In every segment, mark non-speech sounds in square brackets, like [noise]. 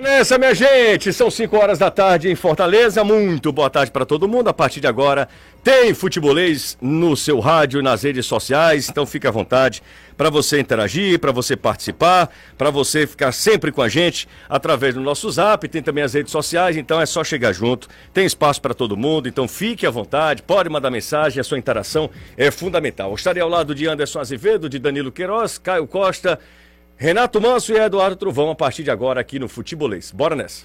Nessa, minha gente, são 5 horas da tarde em Fortaleza. Muito boa tarde para todo mundo. A partir de agora tem futebolês no seu rádio, nas redes sociais. Então fique à vontade para você interagir, para você participar, para você ficar sempre com a gente através do nosso zap. Tem também as redes sociais, então é só chegar junto. Tem espaço para todo mundo, então fique à vontade. Pode mandar mensagem, a sua interação é fundamental. Eu estarei ao lado de Anderson Azevedo, de Danilo Queiroz, Caio Costa. Renato Manso e Eduardo Trovão a partir de agora aqui no Futebolês. Bora nessa!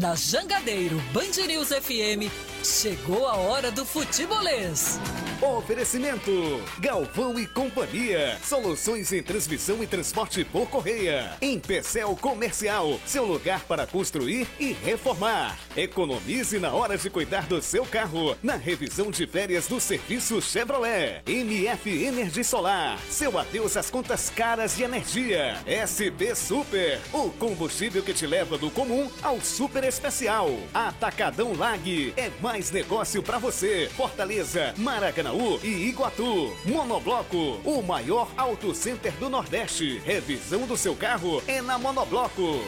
Na Jangadeiro Band News FM, chegou a hora do futebolês. Oferecimento: Galvão e Companhia. Soluções em transmissão e transporte por correia. Em Pecel Comercial, seu lugar para construir e reformar. Economize na hora de cuidar do seu carro. Na revisão de férias do serviço Chevrolet. MF Energia Solar. Seu adeus às contas caras de energia. SB Super. O combustível que te leva do comum ao super especial. Atacadão Lag. É mais negócio para você. Fortaleza, Maracanaú e Iguatu. Monobloco. O maior auto center do Nordeste. Revisão do seu carro é na Monobloco.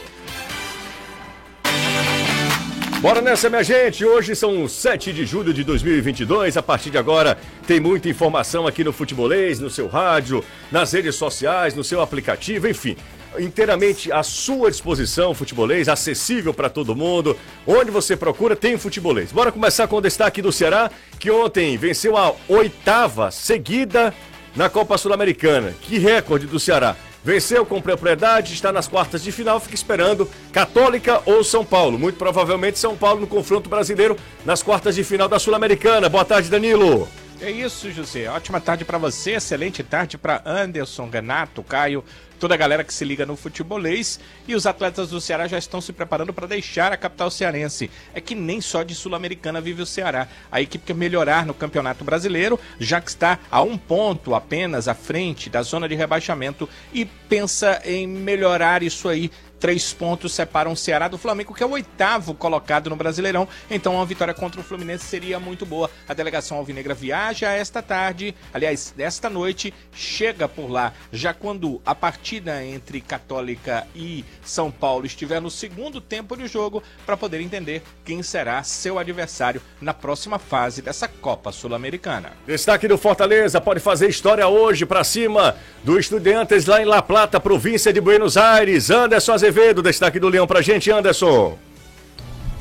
Bora nessa, minha gente! Hoje são 7 de julho de 2022. A partir de agora tem muita informação aqui no Futebolês, no seu rádio, nas redes sociais, no seu aplicativo, enfim. Inteiramente à sua disposição, futebolês, acessível para todo mundo. Onde você procura, tem futebolês. Bora começar com o destaque do Ceará, que ontem venceu a oitava seguida na Copa Sul-Americana. Que recorde do Ceará! Venceu com propriedade, está nas quartas de final, fica esperando Católica ou São Paulo. Muito provavelmente São Paulo no confronto brasileiro nas quartas de final da Sul-Americana. Boa tarde, Danilo. É isso, José. Ótima tarde para você, excelente tarde para Anderson, Renato, Caio, toda a galera que se liga no futebolês e os atletas do Ceará já estão se preparando para deixar a capital cearense. É que nem só de Sul-Americana vive o Ceará. A equipe quer melhorar no Campeonato Brasileiro, já que está a um ponto apenas à frente da zona de rebaixamento e pensa em melhorar isso aí Três pontos separam o Ceará do Flamengo, que é o oitavo colocado no Brasileirão. Então, uma vitória contra o Fluminense seria muito boa. A delegação alvinegra viaja esta tarde, aliás, esta noite, chega por lá. Já quando a partida entre Católica e São Paulo estiver no segundo tempo de jogo, para poder entender quem será seu adversário na próxima fase dessa Copa Sul-Americana. Destaque do Fortaleza pode fazer história hoje para cima do Estudiantes lá em La Plata, província de Buenos Aires. Anderson Azevedo, destaque do Leão pra gente, Anderson.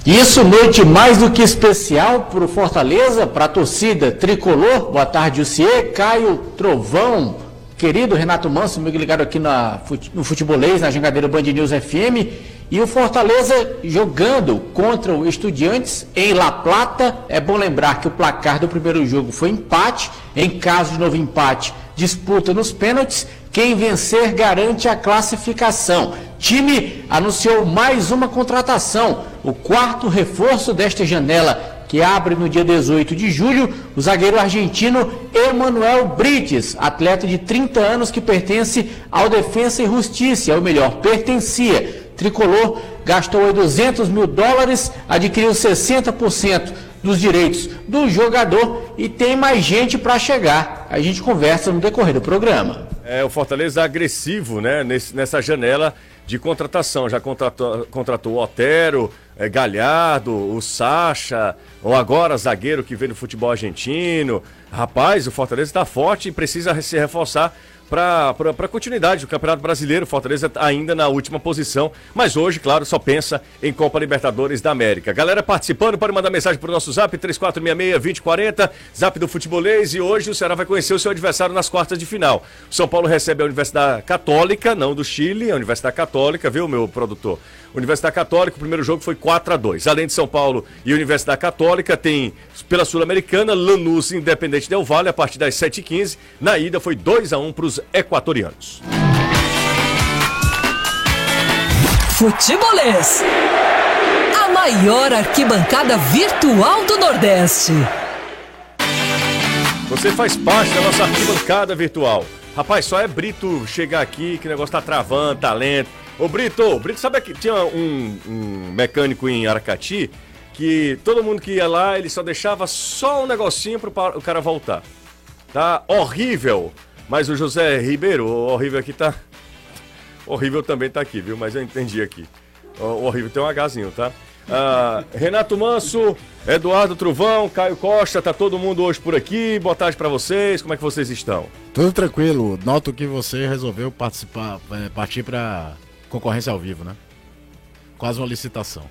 Isso, noite mais do que especial para o Fortaleza, para a torcida tricolor. Boa tarde, Uciê, Caio Trovão, querido Renato Manso, me ligado aqui na, no Futebolês, na Jangadeira Band News FM. E o Fortaleza jogando contra o Estudiantes em La Plata. É bom lembrar que o placar do primeiro jogo foi empate. Em caso de novo empate, disputa nos pênaltis. Quem vencer garante a classificação. Time anunciou mais uma contratação, o quarto reforço desta janela, que abre no dia 18 de julho, o zagueiro argentino Emanuel Brites, atleta de 30 anos que pertence ao Defensa e Justiça, ou melhor, pertencia. Tricolor gastou 200 mil dólares, adquiriu 60% dos direitos do jogador e tem mais gente para chegar. A gente conversa no decorrer do programa. É, o Fortaleza agressivo, né, nesse, nessa janela de contratação. Já contratou, contratou o Otero, é, Galhardo, o Sacha, ou agora zagueiro que vem do futebol argentino. Rapaz, o Fortaleza está forte e precisa se reforçar para continuidade do Campeonato Brasileiro. Fortaleza ainda na última posição, mas hoje, claro, só pensa em Copa Libertadores da América. Galera participando, pode mandar mensagem para o nosso zap 3466-2040, zap do Futebolês. E hoje o Ceará vai conhecer o seu adversário nas quartas de final. São Paulo recebe a Universidade Católica, não do Chile, a Universidade Católica, viu, meu produtor? Universidade Católica, o primeiro jogo foi 4 a 2 Além de São Paulo e Universidade Católica, tem pela Sul-Americana, Lanús Independente Del Vale, a partir das 7h15. Na ida foi 2 a 1 para os equatorianos. Futebolês. A maior arquibancada virtual do Nordeste. Você faz parte da nossa arquibancada virtual. Rapaz, só é Brito chegar aqui que o negócio tá travando, tá lento. Ô Brito, Brito, sabe que tinha um, um, mecânico em Aracati que todo mundo que ia lá, ele só deixava só um negocinho pro o cara voltar. Tá horrível. Mas o José Ribeiro, o horrível aqui tá. Horrível também tá aqui, viu? Mas eu entendi aqui. O horrível tem um Hzinho, tá? Ah, Renato Manso, Eduardo Truvão, Caio Costa, tá todo mundo hoje por aqui. Boa tarde para vocês. Como é que vocês estão? Tudo tranquilo. Noto que você resolveu participar, é, partir para concorrência ao vivo, né? Quase uma licitação.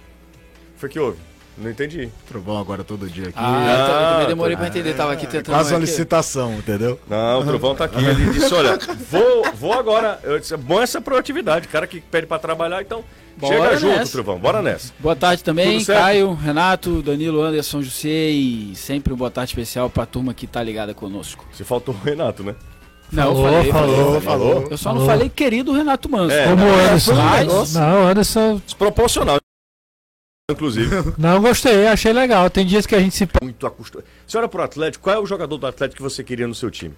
Foi que houve? Não entendi. Trovão agora todo dia aqui. Ah, eu também- Ah, também demorei tá. pra entender, tava aqui tentando. Quase uma aqui. licitação, entendeu? Não, o Trovão tá aqui. Ele disse: olha, vou, vou agora. Eu disse, bom essa proatividade. Cara que pede para trabalhar, então Bora chega junto, nessa. Trovão. Bora nessa. Boa tarde também? Caio, Renato, Danilo, Anderson, José e sempre um boa tarde especial pra turma que tá ligada conosco. Se faltou o Renato, né? Não, Falou, eu falei, falou, falei, falou. Eu só não Falou. falei querido Renato Manso. É, Como o Anderson. mas- Não, Anderson, Desproporcional. Inclusive, [laughs] não gostei, achei legal. Tem dias que a gente se. muito acostumado. Senhora pro Atlético, qual é o jogador do Atlético que você queria no seu time?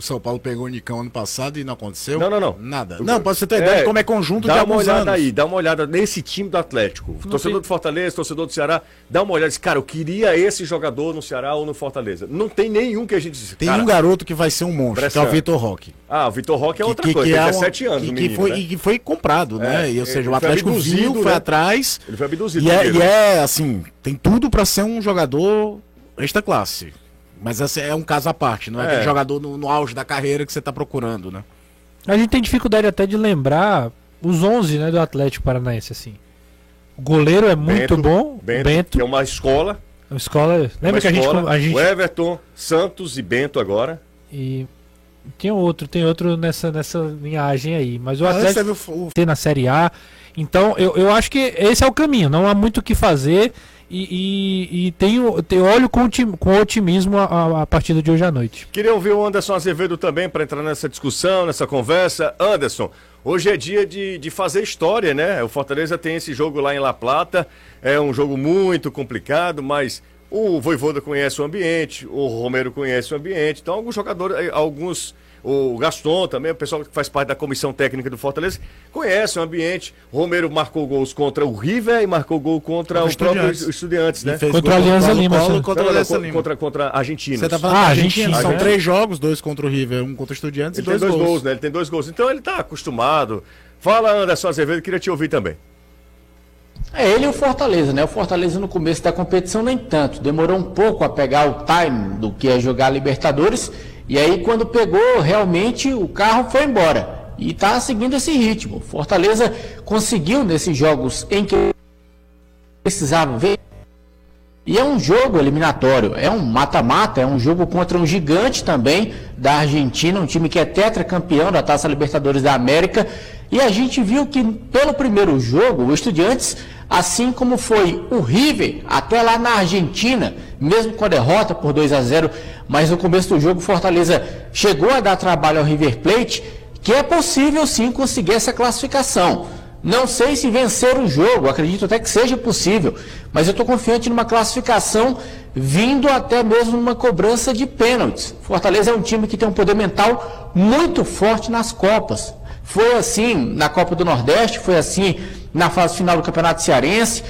O São Paulo pegou o Nicão ano passado e não aconteceu? Não, não, não. Nada. Não, pode você ter ideia É, de como é conjunto de Dá uma alguns olhada anos. aí, dá uma olhada nesse time do Atlético. torcedor do Fortaleza, torcedor do Ceará, dá uma olhada. Diz, Cara, eu queria esse jogador no Ceará ou no Fortaleza. Não tem nenhum que a gente diz. Tem cara, um garoto que vai ser um monstro, que é o Vitor Roque. Ah, o Vitor Roque é outra que, coisa, que tem é um- 17 anos, que, que menino, foi, né? e que foi comprado, né? É, E, ou seja, o foi Atlético viu, foi né? atrás. Ele foi abduzido. E é, e é, assim, tem tudo pra ser um jogador extra classe. Mas esse é um caso à parte, não é, É. aquele jogador no, no auge da carreira que você tá procurando, né? A gente tem dificuldade até de lembrar os 11 né, do Atlético Paranaense, assim. O goleiro é muito Bento, bom. Bento, Bento. que é uma escola. A escola. Lembra uma que a gente, escola. a gente. O Everton, Santos e Bento agora. E tem outro, tem outro nessa, nessa linhagem aí. Mas o Antes Atlético o ter na Série A. Então, eu, eu acho que esse é o caminho. Não há muito o que fazer. E, e, e tenho, tenho olho com, com otimismo a, a, a partida de hoje à noite. Queria ouvir o Anderson Azevedo também para entrar nessa discussão, nessa conversa. Anderson, hoje é dia de, de fazer história, né? O Fortaleza tem esse jogo lá em La Plata. É um jogo muito complicado, mas o Voivoda conhece o ambiente, o Romero conhece o ambiente. Então, alguns jogadores, eh, alguns. O Gaston também, o pessoal que faz parte da comissão técnica do Fortaleza, conhece o ambiente. O Romero marcou gols contra o River e marcou gol contra Contra o próprio Estudiantes. Né? fez Contra a Alianza Colo-Colo, Lima. Contra, Não, a Lima. contra, contra argentinos. Você tá falando Ah, Argentina, Argentina. São né? três jogos, dois contra o River, um contra o Estudiantes Ele e tem dois, dois gols. gols. né? Ele tem dois gols. Então ele tá acostumado. Fala, Anderson Azevedo, queria te ouvir também. É ele e o Fortaleza, né? O Fortaleza no começo da competição nem tanto, demorou um pouco a pegar o time do que é jogar a Libertadores, e aí quando pegou, realmente o carro foi embora. E tá seguindo esse ritmo. Fortaleza conseguiu nesses jogos em que precisava ver. E é um jogo eliminatório, é um mata-mata, é um jogo contra um gigante também da Argentina, um time que é tetracampeão da Taça Libertadores da América. E a gente viu que pelo primeiro jogo, o Estudiantes, assim como foi o River, até lá na Argentina, mesmo com a derrota por 2 a 0, mas no começo do jogo Fortaleza chegou a dar trabalho ao River Plate, que é possível sim conseguir essa classificação. Não sei se vencer o jogo, acredito até que seja possível, mas eu estou confiante numa classificação vindo até mesmo numa cobrança de pênaltis. Fortaleza é um time que tem um poder mental muito forte nas Copas. Foi assim na Copa do Nordeste, foi assim na fase final do Campeonato Cearense,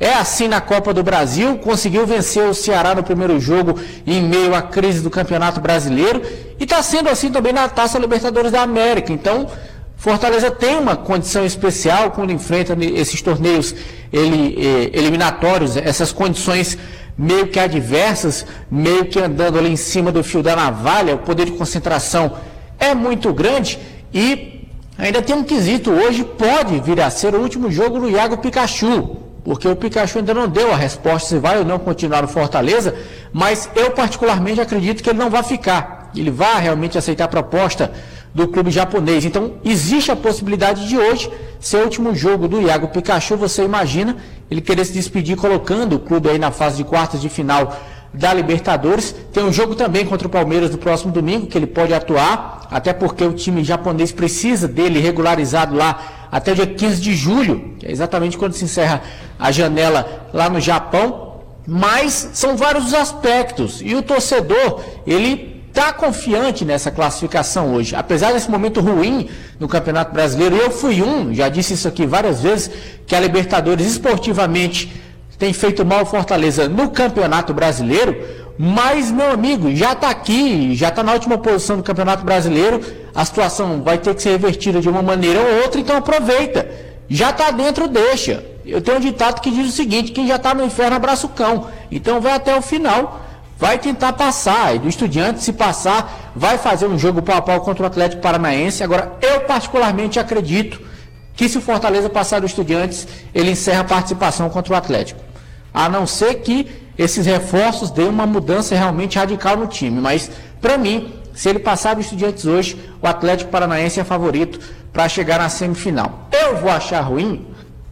é assim na Copa do Brasil, conseguiu vencer o Ceará no primeiro jogo em meio à crise do Campeonato Brasileiro. E está sendo assim também na Taça Libertadores da América. Então, Fortaleza tem uma condição especial quando enfrenta esses torneios ele, eh, eliminatórios, essas condições meio que adversas, meio que andando ali em cima do fio da navalha, o poder de concentração é muito grande e ainda tem um quesito, hoje pode vir a ser o último jogo do Iago Pikachu, porque o Pikachu ainda não deu a resposta se vai ou não continuar no Fortaleza, mas eu particularmente acredito que ele não vai ficar, ele vai realmente aceitar a proposta do clube japonês. Então, existe a possibilidade de hoje ser o último jogo do Iago Pikachu. Você imagina ele querer se despedir colocando o clube aí na fase de quartas de final da Libertadores. Tem um jogo também contra o Palmeiras no próximo domingo que ele pode atuar, até porque o time japonês precisa dele regularizado lá até dia 15 de julho, que é exatamente quando se encerra a janela lá no Japão. Mas são vários os aspectos e o torcedor, ele está confiante nessa classificação hoje. Apesar desse momento ruim no Campeonato Brasileiro, eu fui um, já disse isso aqui várias vezes, que a Libertadores esportivamente tem feito mal ao Fortaleza no Campeonato Brasileiro, mas, meu amigo, já está aqui, já está na última posição do Campeonato Brasileiro, a situação vai ter que ser revertida de uma maneira ou outra, então aproveita. Já está dentro, deixa. Eu tenho um ditado que diz o seguinte: quem já está no inferno abraça o cão. Então vai até o final, vai tentar passar. E do estudante, se passar, vai fazer um jogo pau a pau contra o Atlético Paranaense. Agora, eu particularmente acredito que se o Fortaleza passar do Estudiantes, ele encerra a participação contra o Atlético. A não ser que esses reforços deem uma mudança realmente radical no time. Mas, para mim, se ele passar do Estudiantes hoje, o Atlético Paranaense é favorito para chegar na semifinal. Eu vou achar ruim?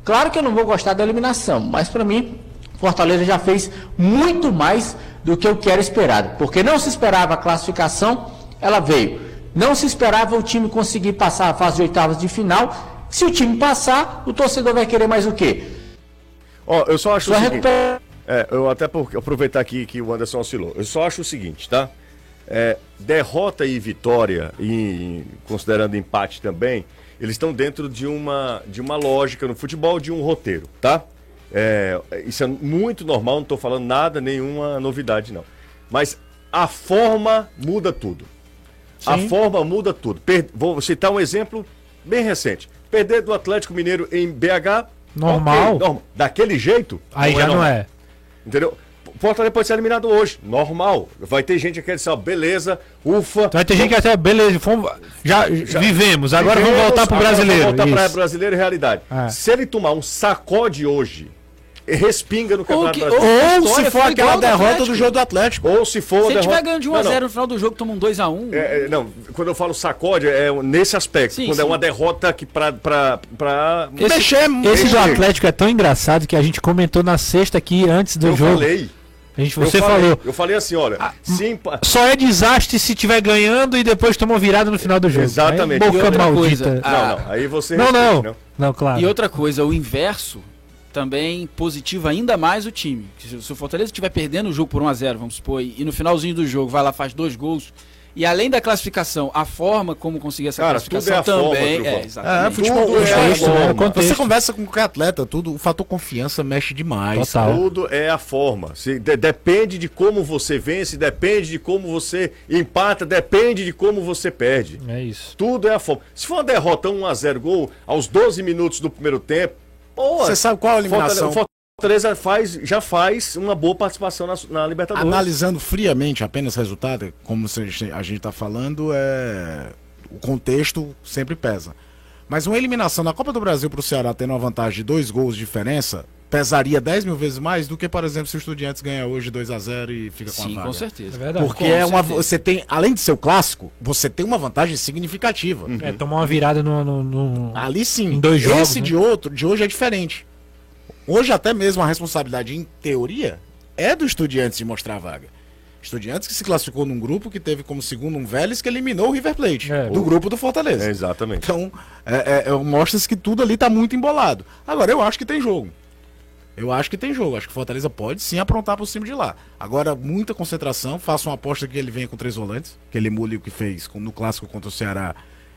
Claro que eu não vou gostar da eliminação, mas para mim, Fortaleza já fez muito mais do que eu quero esperado. Porque não se esperava a classificação, ela veio. Não se esperava o time conseguir passar a fase de oitavas de final. Se o time passar, o torcedor vai querer mais o quê? Ó, eu só acho Só o seguinte. É, eu até por aproveitar aqui que o Anderson oscilou. Eu só acho o seguinte, tá? É, derrota e vitória, e considerando empate também, eles estão dentro de uma, de uma lógica no futebol, de um roteiro, tá? É, isso é muito normal, não estou falando nada, nenhuma novidade, não. Mas a forma muda tudo. A forma muda tudo. Per- vou citar um exemplo bem recente. Perder do Atlético Mineiro em BH. Normal. ok, normal. Daquele jeito. Aí já não normal. é. Entendeu? O Fortaleza pode ser eliminado hoje, normal. Vai ter gente que quer dizer, ó, beleza, ufa. Vai ter gente que até, beleza, fomos, já, vivemos, agora vamos vivemos, voltar pro brasileiro. Vamos voltar para brasileiro e realidade. É. Se ele tomar um sacode hoje, respinga no Campeonato que- Brasileiro. Ou se for aquela do derrota Atlético. do jogo do Atlético. Ou se for. Se derrota- tiver ganhando de 1 a Não, não. 0 no final do jogo, toma um 2 a 1 É, é, não, quando eu falo sacode, é nesse aspecto. Sim, quando é sim. uma derrota que pra. pra, pra... Esse, Mexer- esse do mexer. Atlético é tão engraçado que a gente comentou na sexta aqui antes do eu jogo. falei. A gente, eu você falei, falou. Eu falei assim, olha. se empa- Só é desastre se tiver ganhando e depois tomou virada no final do jogo. Exatamente. Aí, boca maldita. coisa, Não, Ah. não. Aí você. Não, respeite, não. né? Não, claro. E outra coisa, o inverso também positiva ainda mais o time. Se, se o Fortaleza estiver perdendo o jogo por 1 a 0 vamos supor, e, no finalzinho do jogo vai lá faz dois gols, e além da classificação, a forma como conseguir essa Cara, tudo classificação é a forma, também. Trufão. é, É, exatamente. futebol, Tudo é a né? forma. Quando Você conversa com qualquer atleta, tudo, o fator confiança mexe demais. Total. Tudo é a forma. Se, de- depende de como você vence, depende de como você empata, depende de como você perde. É isso. Tudo é a forma. Se for uma derrota 1x0 gol aos 12 minutos do primeiro tempo, boa. Você sabe qual a eliminação? Fortaleza, Fortaleza faz, já faz uma boa participação na, na Libertadores. Analisando friamente apenas resultado, como se a gente- a gente está falando, é... o contexto sempre pesa. Mas uma eliminação na Copa do Brasil para o Ceará tendo uma vantagem de dois gols de diferença pesaria 10 mil vezes mais do que, por exemplo, se o Estudiantes ganhar hoje 2 a 0 e fica com a Sim, vaga. com certeza. É verdade. Porque Com é uma, certeza. você tem, além de ser o clássico, você tem uma vantagem significativa. É, tomar uma virada no. no- no- Ali sim. Em dois jogos, Esse né? de outro, de hoje é diferente. Hoje até mesmo a responsabilidade, em teoria, é do Estudiantes de mostrar a vaga. Estudiantes que se classificou num grupo que teve como segundo um Vélez que eliminou o River Plate, É. do grupo do Fortaleza. É, exatamente. Então, é, é, é, mostra-se que tudo ali tá muito embolado. Agora, eu acho que tem jogo. Eu acho que tem jogo. Acho que o Fortaleza pode sim aprontar por cima de lá. Agora, muita concentração. Faço uma aposta que ele venha com três volantes. Que ele emule o que fez no clássico contra o Ceará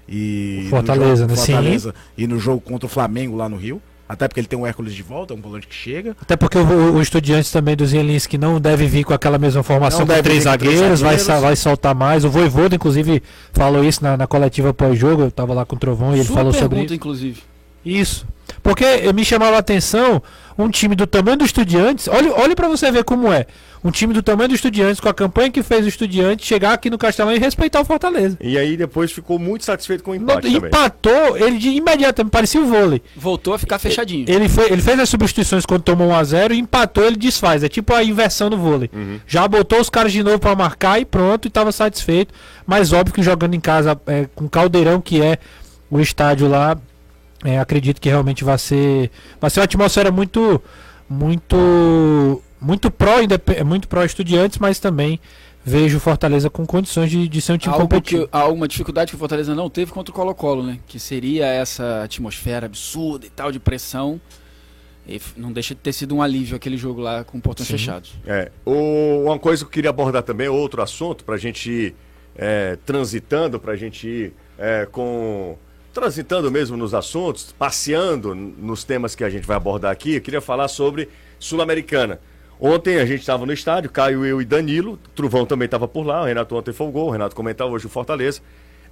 e. O Fortaleza, no né? jogo, Sim. Fortaleza e no jogo contra o Flamengo lá no Rio. Até porque ele tem o Hércules de volta, é um volante que chega. Até porque o, o Estudiantes também do Zielinski não deve vir com aquela mesma formação Não com deve três zagueiros, vai, vai soltar mais. O Voivoda, inclusive, falou isso na, na coletiva pós-jogo. Eu tava lá com o Trovão e ele Sua falou pergunta, sobre inclusive. isso. Porque me chamava a atenção um time do tamanho do Estudiantes. Olha, olha para você ver como é. Um time do tamanho do Estudiantes, com a campanha que fez o Estudiantes, chegar aqui no Castelão e respeitar o Fortaleza. E aí depois ficou muito satisfeito com o No- empate também. empatou, ele de imediatamente parecia o vôlei. Voltou a ficar fechadinho. Ele, foi, ele fez as substituições quando tomou 1x0 e empatou, ele desfaz. É tipo a inversão no vôlei. Já botou os caras de novo pra marcar e pronto, e tava satisfeito. Mas óbvio que jogando em casa é, com o caldeirão que é o estádio lá, é, acredito que realmente vai ser. Vai ser uma atmosfera muito. Muito. Muito pró, muito pró estudiantes, mas também vejo o Fortaleza com condições de, de ser um time Algo competitivo. que, alguma dificuldade que o Fortaleza não teve contra o Colo-Colo, né? Que seria essa atmosfera absurda e tal de pressão. E não deixa de ter sido um alívio aquele jogo lá com portões Sim. fechados. É, o- uma coisa que eu queria abordar também, outro assunto, para a gente ir é, transitando, para a gente ir é, com. Transitando mesmo nos assuntos, passeando nos temas que a gente vai abordar aqui, eu queria falar sobre Sul-Americana. Ontem a gente estava no estádio, Caio, eu e Danilo, Truvão também estava por lá, o Renato ontem folgou, o Renato comentava hoje o Fortaleza.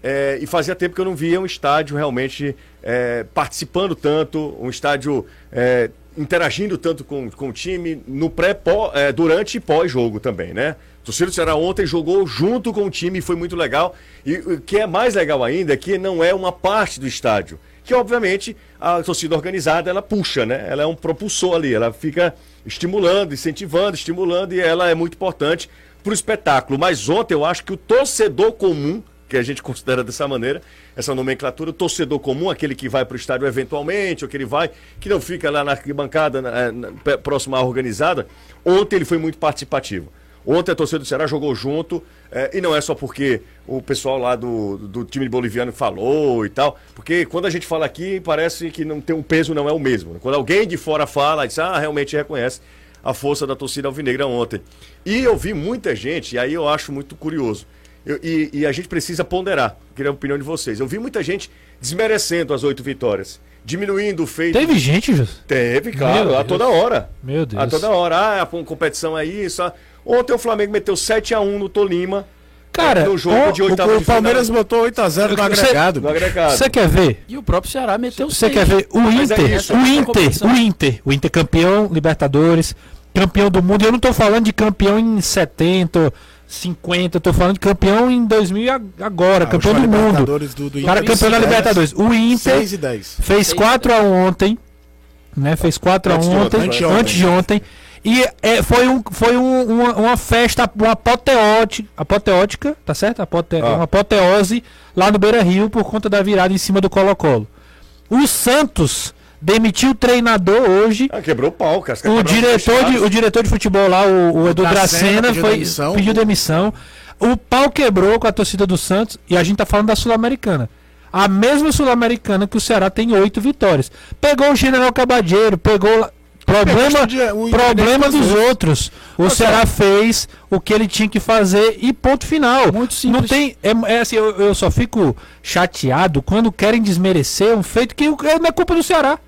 é, e fazia tempo que eu não via um estádio realmente é, participando tanto, um estádio é, interagindo tanto com, com o time no pré, pó, durante e pós-jogo também, né? O torcedor do Ceará ontem jogou junto com o time e foi muito legal. E o que é mais legal ainda é que não é uma parte do estádio. Que obviamente a torcida organizada ela puxa, né? Ela é um propulsor ali, ela fica estimulando, incentivando, estimulando e ela é muito importante para o espetáculo. Mas ontem eu acho que o torcedor comum, que a gente [laughs] considera dessa maneira, essa nomenclatura, o torcedor comum, aquele que vai para o estádio eventualmente, ou que ele vai, que não fica lá na arquibancada na, na, próxima à organizada, ontem ele foi muito participativo. Ontem a torcida do Ceará jogou junto, é, e não é só porque o pessoal lá do, do time boliviano falou e tal, porque quando a gente fala aqui, parece que não tem um peso, não é o mesmo. Né? Quando alguém de fora fala, diz, ah, realmente reconhece a força da torcida alvinegra ontem. E eu vi muita gente, e aí eu acho muito curioso, eu, e, e, a gente precisa ponderar, queria a opinião de vocês. Eu vi muita gente desmerecendo as oito vitórias diminuindo o feito. Teve gente, Jus? Teve, claro, a toda hora. Meu Deus. A toda hora. Ah, a competição é isso. Ontem o Flamengo meteu 7x1 no Tolima. Cara, no jogo o, de o, o Palmeiras final. botou 8x0 no agregado. No agregado. Você quer ver? E o próprio Ceará meteu Você quer ver? O Inter, é isso, o Inter, o Inter, o Inter campeão Libertadores, campeão do mundo. Eu não tô falando de campeão em 70, 50, eu tô falando de campeão em 2000 agora, ah, campeão do mundo. Do, do Cara, campeão da Libertadores. O Inter fez 4 a ontem, né? Fez 4 a ontem, antes de ontem. E é, foi, um, foi um, uma, uma, festa, uma apoteótica, apoteótica, tá certo? Apote, ah. Uma apoteose lá no Beira Rio por conta da virada em cima do Colo-Colo. O Santos demitiu o treinador hoje. Ah, quebrou o pau, cara. O diretor, de, o diretor de futebol lá, o, o Edu Dracena, pediu, foi, demissão. pediu demissão. O pau quebrou com a torcida do Santos e a gente tá falando da Sul-Americana. A mesma Sul-Americana que o Ceará tem oito vitórias. Pegou o General Cabadeiro, pegou Problema, problema dos outros. O Ceará fez o que ele tinha que fazer e ponto final. Muito simples. Não tem, é, é assim, eu, eu, só fico chateado quando querem desmerecer um feito que não é culpa do Ceará.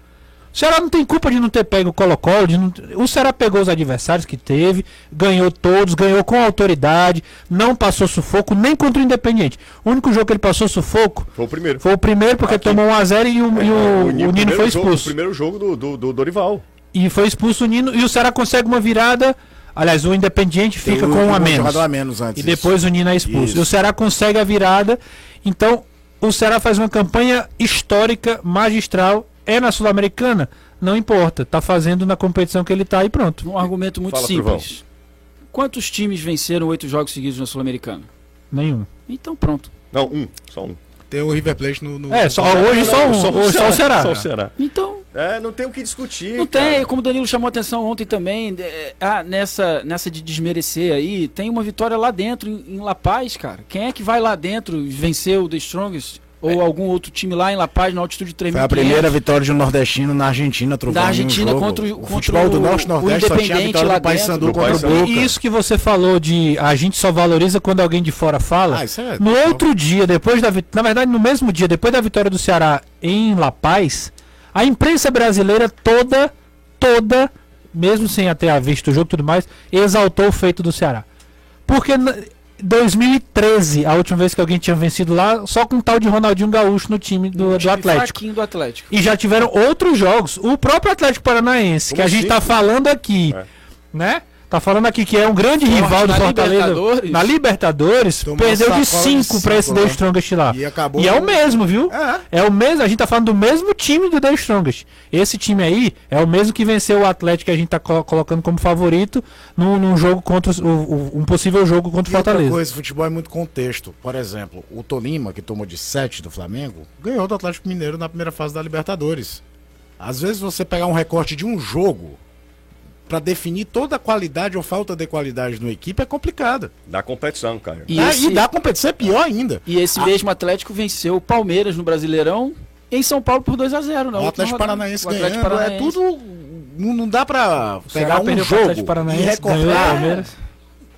O Ceará não tem culpa de não ter pego o Colo-Colo. O Ceará pegou os adversários que teve, ganhou todos, ganhou com autoridade, não passou sufoco nem contra o Independiente. O único jogo que ele passou sufoco foi o primeiro. Foi o primeiro porque Aqui. tomou 1x0 e, o, é, e o, o, o Nino foi expulso. Jogo, o primeiro jogo do, do, do Dorival. E foi expulso o Nino. E o Ceará consegue uma virada. Aliás, o Independiente fica com um a menos. a menos antes, e depois o Nino é expulso. E o Ceará consegue a virada. Então, o Ceará faz uma campanha histórica, magistral. É na Sul-Americana? Não importa. Tá fazendo na competição que ele tá e pronto. Um argumento muito Fala, simples. Quantos times venceram oito jogos seguidos na Sul-Americana? Nenhum. Então pronto. Não, um. Só um. Tem o River Plate no. no... É, só, hoje só um. Só, hoje só o Ceará. Só o Ceará. Então. É, não tem o que discutir. Não cara. tem, como o Danilo chamou a atenção ontem também, é, ah, nessa, nessa de desmerecer aí, tem uma vitória lá dentro, em, em La Paz, cara. Quem é que vai lá dentro vencer o The Strongest? ou é. algum outro time lá em La Paz, na altitude de 3 Foi a primeira vitória de um nordestino na Argentina, Na Argentina um contra, o, contra o futebol do Norte Nordeste só tinha a vitória do Paysandu contra o Boca. E isso que você falou de a gente só valoriza quando alguém de fora fala. Ah, isso é... No outro dia, depois da na verdade no mesmo dia, depois da vitória do Ceará em La Paz, a imprensa brasileira toda toda mesmo sem até ter visto o jogo e tudo mais, exaltou o feito do Ceará. Porque 2013, a última vez que alguém tinha vencido lá, só com um tal de Ronaldinho Gaúcho no time do, do Atlético. do Atlético. E já tiveram outros jogos. O próprio Atlético Paranaense, Como que a gente está falando aqui, é. né? Tá falando aqui que é um grande Forte rival do Fortaleza. Libertadores. Na Libertadores, Tomou perdeu de 5 para esse The Strongest lá. E, acabou e é o mesmo, viu? É. é o mesmo, a gente tá falando do mesmo time do The Strongest. Esse time aí é o mesmo que venceu o Atlético que a gente tá co colocando como favorito num, num jogo contra o, o, um possível jogo contra o Fortaleza. Outra coisa, futebol é muito contexto. Por exemplo, o Tolima, que tomou de 7 do Flamengo, ganhou do Atlético Mineiro na primeira fase da Libertadores. Às vezes você pegar um recorte de um jogo para definir toda a qualidade ou falta de qualidade no equipe é complicada. Da competição, cara. E, ah, esse... e da competição é pior ainda. E esse ah. mesmo Atlético venceu o Palmeiras no Brasileirão em São Paulo por 2 a 0 não. O Atlético Paranaense o Atlético ganhando, é Paranaense. é tudo não, não dá para pegar um jogo e recortar,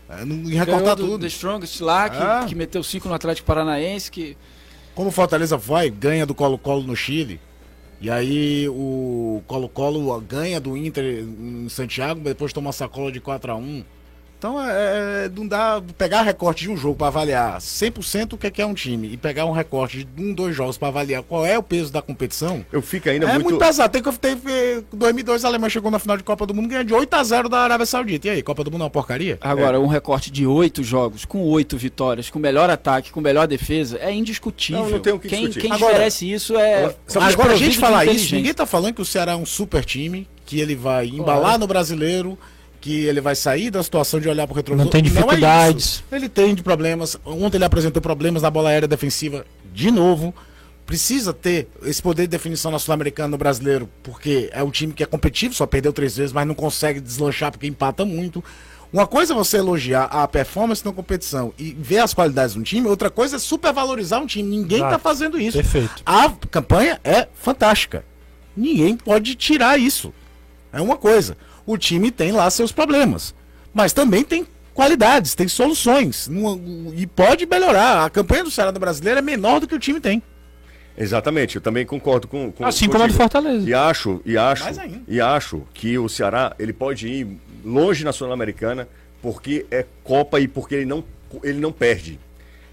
é, e recortar tudo. The Strongest lá que, ah. que meteu 5 no Atlético Paranaense que como Fortaleza vai, ganha do Colo-Colo no Chile. E aí o Colo-Colo ganha do Inter em Santiago, depois toma sacola de 4 a 1 Então, é, é, não dá pegar recorte de um jogo para avaliar 100% o que é, que é um time e pegar um recorte de um, dois jogos para avaliar qual é o peso da competição. Eu fico ainda é muito... muito pesado. Tem que teve 2002 a Alemanha chegou na final de Copa do Mundo ganhando de 8 a 0 da Arábia Saudita. E aí, Copa do Mundo é uma porcaria? Agora, um recorte de oito jogos, com oito vitórias, com melhor ataque, com melhor defesa, é indiscutível. Não, não tem o que quem discutir. quem Agora- isso é. Agora, a gente falar isso, ninguém tá falando que o Ceará é um super time, que ele vai embalar no brasileiro, que ele vai sair da situação de olhar pro retrovisor. Não tem é dificuldades. isso. ele tem de problemas. Ontem ele apresentou problemas na bola aérea defensiva de novo. Precisa ter esse poder de definição na Sul-Americana no brasileiro, porque é um time que é competitivo, só perdeu três vezes, mas não consegue deslanchar porque empata muito. Uma coisa é você elogiar a performance na competição e ver as qualidades do time, outra coisa é supervalorizar um time. Ninguém Exato. tá fazendo isso. Perfeito. A campanha é fantástica. Ninguém pode tirar isso. É uma coisa. O time tem lá seus problemas. Mas também tem qualidades, tem soluções. E pode melhorar. A campanha do Ceará do Brasileiro é menor do que o time tem. Exatamente, eu também concordo com, com Assim como a do. Fortaleza. E acho, e acho, e acho que o Ceará ele pode ir longe na Sul-Americana porque é Copa e porque ele não, ele não perde.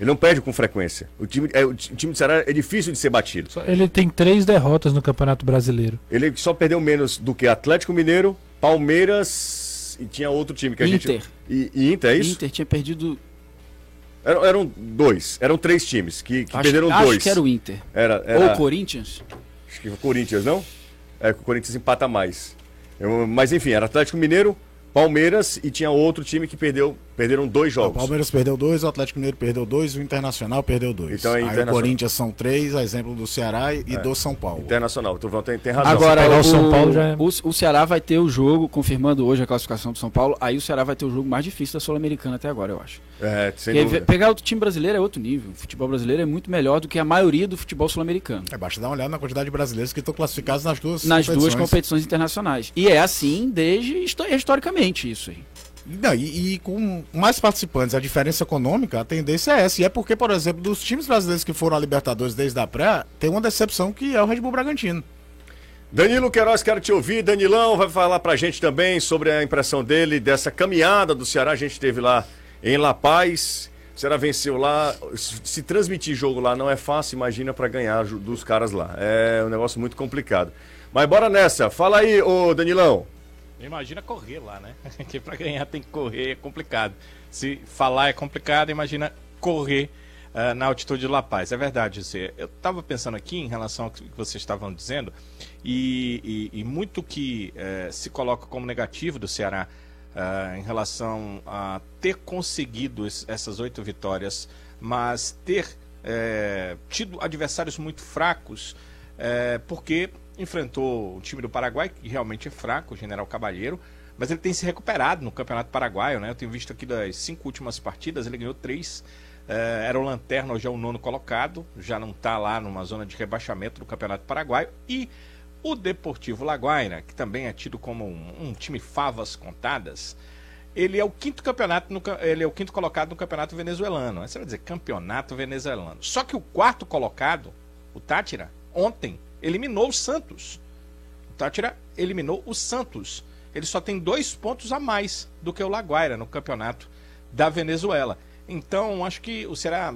Ele não perde com frequência. O time, é, o ti- o time do Ceará é difícil de ser batido. Ele tem três derrotas no Campeonato Brasileiro. Ele só perdeu menos do que Atlético Mineiro, Palmeiras e tinha outro time que a Inter. gente. E, e Inter, é isso? Inter tinha perdido. Eram, eram dois, eram três times que, que acho, perderam acho dois. que era o Inter. Era, era- Ou o Corinthians. Acho que o Corinthians, não? É, que o Corinthians empata mais. Eu- mas enfim, era Atlético Mineiro, Palmeiras e tinha outro time que perdeu, perderam dois O jogos. Palmeiras perdeu dois, o Atlético Mineiro perdeu dois, o Internacional perdeu dois. Então é Aí o Corinthians são três, a exemplo do Ceará e do São Paulo. Internacional, o Trovão tem, tem razão. Agora, o, o São Paulo já é- o, o Ceará vai ter o jogo, confirmando hoje a classificação do São Paulo. Aí o Ceará vai ter o jogo mais difícil da Sul-Americana até agora, eu acho. É, sem Porque dúvida. pegar o time brasileiro é outro nível. O futebol brasileiro é muito melhor do que a maioria do futebol sul-americano. É, basta dar uma olhada na quantidade de brasileiros que estão classificados nas duas Nas duas competições. competições internacionais. E é assim desde histo- historicamente isso aí. Não, e, e com mais participantes, a diferença econômica, a tendência é essa. E é porque, por exemplo, dos times brasileiros que foram a Libertadores desde a pré, tem uma decepção que é o Red Bull Bragantino. Danilo Queiroz, quero te ouvir. Danilão vai falar pra gente também sobre a impressão dele dessa caminhada do Ceará. A gente esteve lá em La Paz. O Ceará venceu lá. Se transmitir jogo lá não é fácil, imagina pra ganhar dos caras lá. É um negócio muito complicado. Mas bora nessa. Fala aí, ô Danilão. Imagina correr lá, né? [laughs] Que pra ganhar tem que correr, é complicado. Se falar é complicado, imagina correr ah, na altitude de La Paz. É verdade, Zé. Eu estava pensando aqui em relação ao que vocês estavam dizendo, e, e- e muito que eh, se coloca como negativo do Ceará ah, em relação a ter conseguido es- essas oito vitórias, mas ter eh, tido adversários muito fracos, eh, porque enfrentou o time do Paraguai, que realmente é fraco, o General Cabalheiro, mas ele tem se recuperado no Campeonato Paraguaio, né? Eu tenho visto aqui das cinco últimas partidas, ele ganhou três. eh, era o Lanterna, hoje é o nono colocado, já não está lá numa zona de rebaixamento do Campeonato Paraguaio. E o Deportivo Laguaira, que também é tido como um, um time favas contadas, ele é o quinto campeonato, no ele é o quinto colocado no campeonato venezuelano. Você vai dizer campeonato venezuelano. Só que o quarto colocado, o Tátira, ontem eliminou o Santos. O Tátira eliminou o Santos. Ele só tem dois pontos a mais do que o Laguaira no campeonato da Venezuela. Então, acho que o Ceará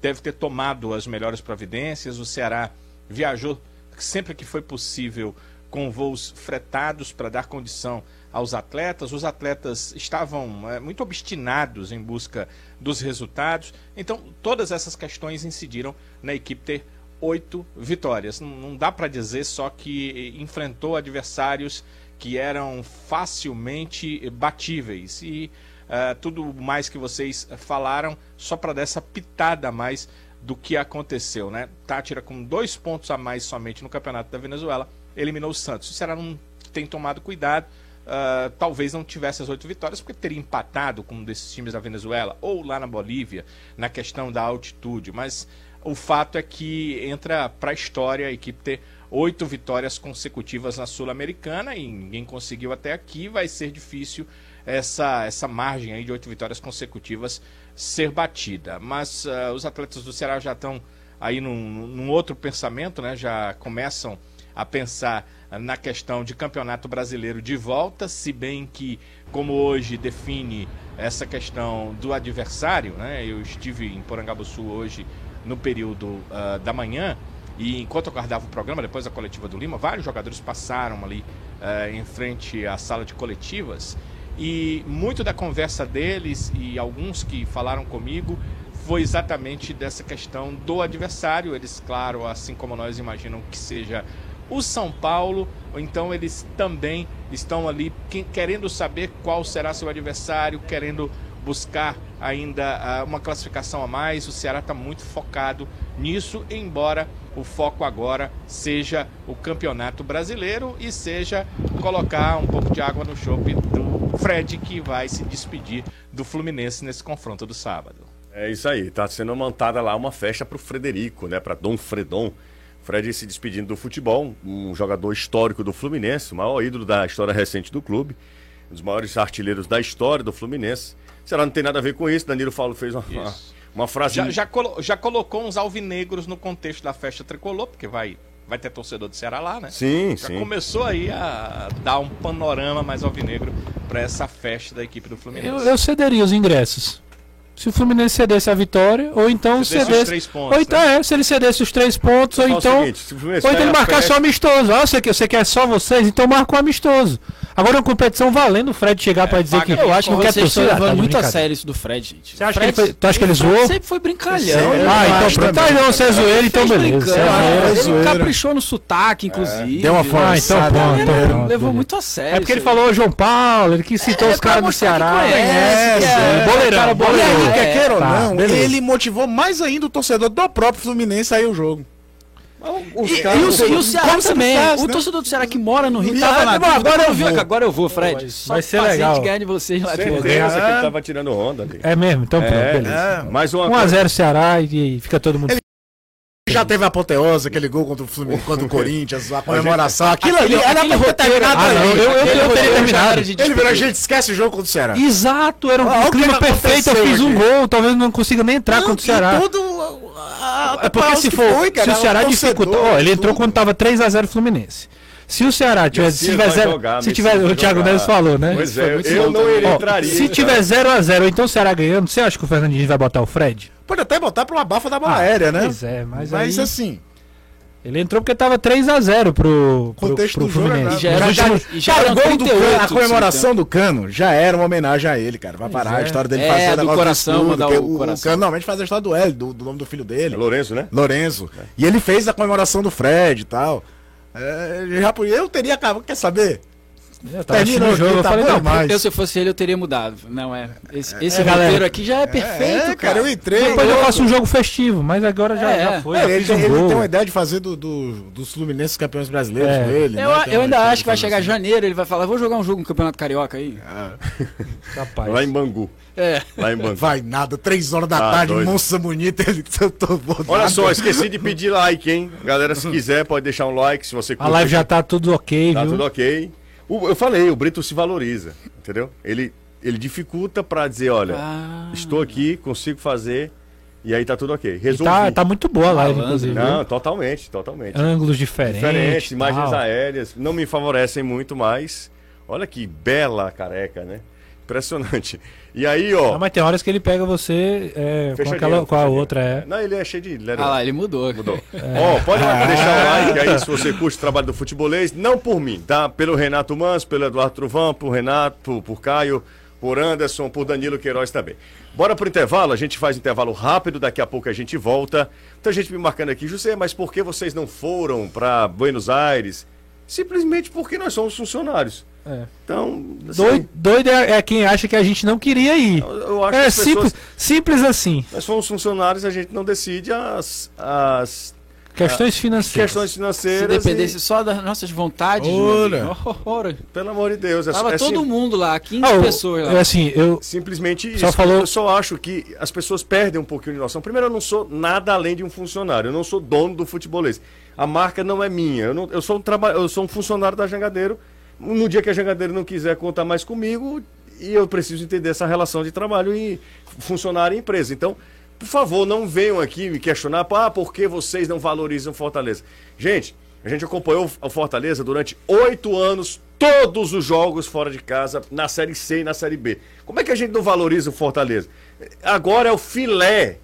deve ter tomado as melhores providências. O Ceará viajou sempre que foi possível com voos fretados para dar condição aos atletas. Os atletas estavam eh, muito obstinados em busca dos resultados. Então, todas essas questões incidiram na equipe ter oito vitórias. Não, dá para dizer só que eh, enfrentou adversários que eram facilmente batíveis. E eh, tudo mais que vocês falaram, só para dar essa pitada a mais do que aconteceu, né? Tátira com dois pontos a mais somente no Campeonato da Venezuela, eliminou o Santos. O Ceará não tem tomado cuidado, ah, talvez não tivesse as oito vitórias, porque teria empatado com um desses times da Venezuela, ou lá na Bolívia, na questão da altitude, mas o fato é que entra para a história a equipe ter oito vitórias consecutivas na Sul-Americana e ninguém conseguiu até aqui, vai ser difícil essa, essa margem aí de oito vitórias consecutivas ser batida. Mas ah, os atletas do Ceará já estão aí num, num outro pensamento, né? já começam a pensar na questão de campeonato brasileiro de volta, se bem que, como hoje define essa questão do adversário, né? Eu estive em Porangabuçu hoje no período uh, da manhã. E enquanto guardava o programa, depois da coletiva do Lima, vários jogadores passaram ali uh, em frente à sala de coletivas. E muito da conversa deles e alguns que falaram comigo foi exatamente dessa questão do adversário. Eles, claro, assim como nós imaginam que seja o São Paulo, então eles também estão ali querendo saber qual será seu adversário, querendo buscar ainda uh, uma classificação a mais. O Ceará está muito focado nisso, embora o foco agora seja o Campeonato Brasileiro e seja colocar um pouco de água no chope do Fred, que vai se despedir do Fluminense nesse confronto do sábado. É isso aí, está sendo montada lá uma festa para o Frederico, né, para Dom Fredon. Fred se despedindo do futebol, um jogador histórico do Fluminense, o maior ídolo da história recente do clube, um dos maiores artilheiros da história do Fluminense. Será não tem nada a ver com isso? Danilo Paulo fez uma, uma, uma, frase. Já, já, colo já colocou uns alvinegros no contexto da festa tricolor, porque vai vai ter torcedor do Ceará lá, né? Sim, Já sim. começou aí a dar um panorama mais alvinegro para essa festa da equipe do Fluminense. Eu, eu cederia os ingressos se o Fluminense cedesse a vitória, ou então cedesse. cedesse. Os três pontos, ou então né? é, se ele cedesse os três pontos, ou o então. seguinte, o ou então ele marcasse festa- só amistoso. Ah, você quer, você quer só vocês? Então marca um amistoso. Agora uma competição valendo o Fred chegar pra dizer que. Eu acho que não quer. Ah, tá levando muito a sério isso do Fred, gente. Você acha Fred, que ele foi- tu acha que ele zoou? sempre foi brincalhão. Sério? né? Ah, então também. Tá, não, você é zoeira, então beleza. é zoeira. Ele caprichou no sotaque, inclusive. Deu uma Ah, então pronto, né? Levou muito a sério. É porque ele falou João Paulo, ele que citou É, os caras do Ceará. conhece, É, que é, é, boleirão, cara E aí, quer queira ou Tá, não, ele motivou mais ainda o torcedor do próprio Fluminense aí o jogo. E, e o, e o Ceará também. faz, o né? torcedor do Ceará que mora no Rio tava aí, na agora dúvida, eu agora eu vou, vou. agora eu vou, Fred. vai- Só vai ser legal. de ganhar de vocês lá de Certeza que ele tava tirando onda ali. É mesmo, então pronto, É, beleza. Mais uma coisa. 1x0 Ceará e, e fica todo mundo. Já teve a apoteose, aquele gol contra o Fluminense, [laughs] contra o Corinthians, a comemoração. Aquilo ali era pra ter terminado Ah, não, ali. eu- eu- eu teria terminado. Ele virou, a gente esquece o jogo contra o Ceará. Exato, era um que clima perfeito. Eu fiz um gol, talvez não consiga nem entrar contra o Ceará. Todo a- a- É porque se for, foi, cara, se o Ceará ó, ele entrou quando tava 3x0 Fluminense. Se o Ceará tivesse, se tiver zero, jogar, se tiver, o Thiago. Neves falou, né? Pois é, eu bom não ele Ó, entraria. se tiver 0x0, então o Ceará ganhando, você acha que o Fernandinho vai botar o Fred? Pode até botar pra uma bafa da bola Ah, aérea, né? Pois é, mas, Mas aí, assim, ele entrou porque tava 3x0 pro, pro, Contexto pro do jogo é Fluminense. Já era- e já cara, o gol do 38 Cano, a do comemoração do Cano já era uma homenagem a ele, cara. Vai parar a é. história dele É, fazer do negócio coração, escudo, mandar que o coração. Cano normalmente faz a história do L, do, do nome do filho dele. É Lourenço, né? Lorenzo. E ele fez a comemoração do Fred e tal. É, já, eu teria acabado, quer saber? Eu tava Terminou o jogo, eu tá falei, não, demais. Eu, se eu fosse ele, eu teria mudado. Não é. Esse, esse É, galera. aqui já é perfeito, é, cara, eu entrei. Depois eu faço um jogo festivo, mas agora já, É, já foi, É, já ele, um ele tem uma ideia de fazer do, do- dos Fluminenses campeões brasileiros É. com ele. Eu, né? Eu ainda acho que vai chegar janeiro, ele vai falar, vou jogar um jogo no Campeonato Carioca aí. [laughs] Rapaz. Lá em Bangu. É. Lá em. Bangu. Vai nada, três horas da Tá tarde, doido. moça bonita, ele tô Olha só, esqueci de pedir like, hein? Galera, se [laughs] quiser, pode deixar um like se você A live já tá tudo ok, Tá viu? tudo ok. O- eu falei, o Brito se valoriza, entendeu? Ele, ele dificulta pra dizer, olha, Ah. estou aqui, consigo fazer, e aí tá tudo ok. Resolvi. tá, tá muito boa a live, inclusive. viu? Não, totalmente, totalmente. Ângulos diferentes. Diferente, imagens tal. aéreas, não me favorecem muito, mas olha que bela careca, né? Impressionante. E aí, ó. Não, mas tem horas que ele pega você é, com, aquela, com a outra, é. Não, ele é cheio de. Ah lá, ele mudou. Mudou. [laughs] Ó, pode deixar o like aí se você curte o trabalho do futebolês. Não por mim, tá? Pelo Renato Mans, pelo Eduardo Truvão, por Renato, por, por Caio, por Anderson, por Danilo Queiroz também. Bora pro intervalo, a gente faz intervalo rápido, daqui a pouco a gente volta. Muita gente me marcando aqui, José, mas por que vocês não foram para Buenos Aires? Simplesmente porque nós somos funcionários. É. Então, assim, Doido, doido é, é quem acha que a gente não queria ir. eu, eu É as simples, pessoas, simples assim. nós somos funcionários, a gente não decide as, as Questões financeiras. questões Se financeiras. dependesse e- só das nossas vontades. Ora. Ora. Pelo amor de Deus, é, Tava é todo sim- mundo lá, 15 Ah, pessoas é lá. assim, eu, simplesmente Só isso. falou- Eu só acho que as pessoas perdem um pouquinho de noção. Primeiro, eu não sou nada além de um funcionário. Eu não sou dono do futebolês. A marca não é minha. Eu, não- eu sou, um traba- eu sou um funcionário da Jangadeiro. No dia que a Jangadeiro não quiser contar mais comigo, e eu preciso entender essa relação de trabalho e funcionário e empresa. Então, por favor, não venham aqui me questionar, ah, por que vocês não valorizam Fortaleza? Gente, A gente acompanhou o Fortaleza durante oito anos, todos os jogos fora de casa, na Série C e na Série B. Como é que a gente não valoriza o Fortaleza? Agora é o filé.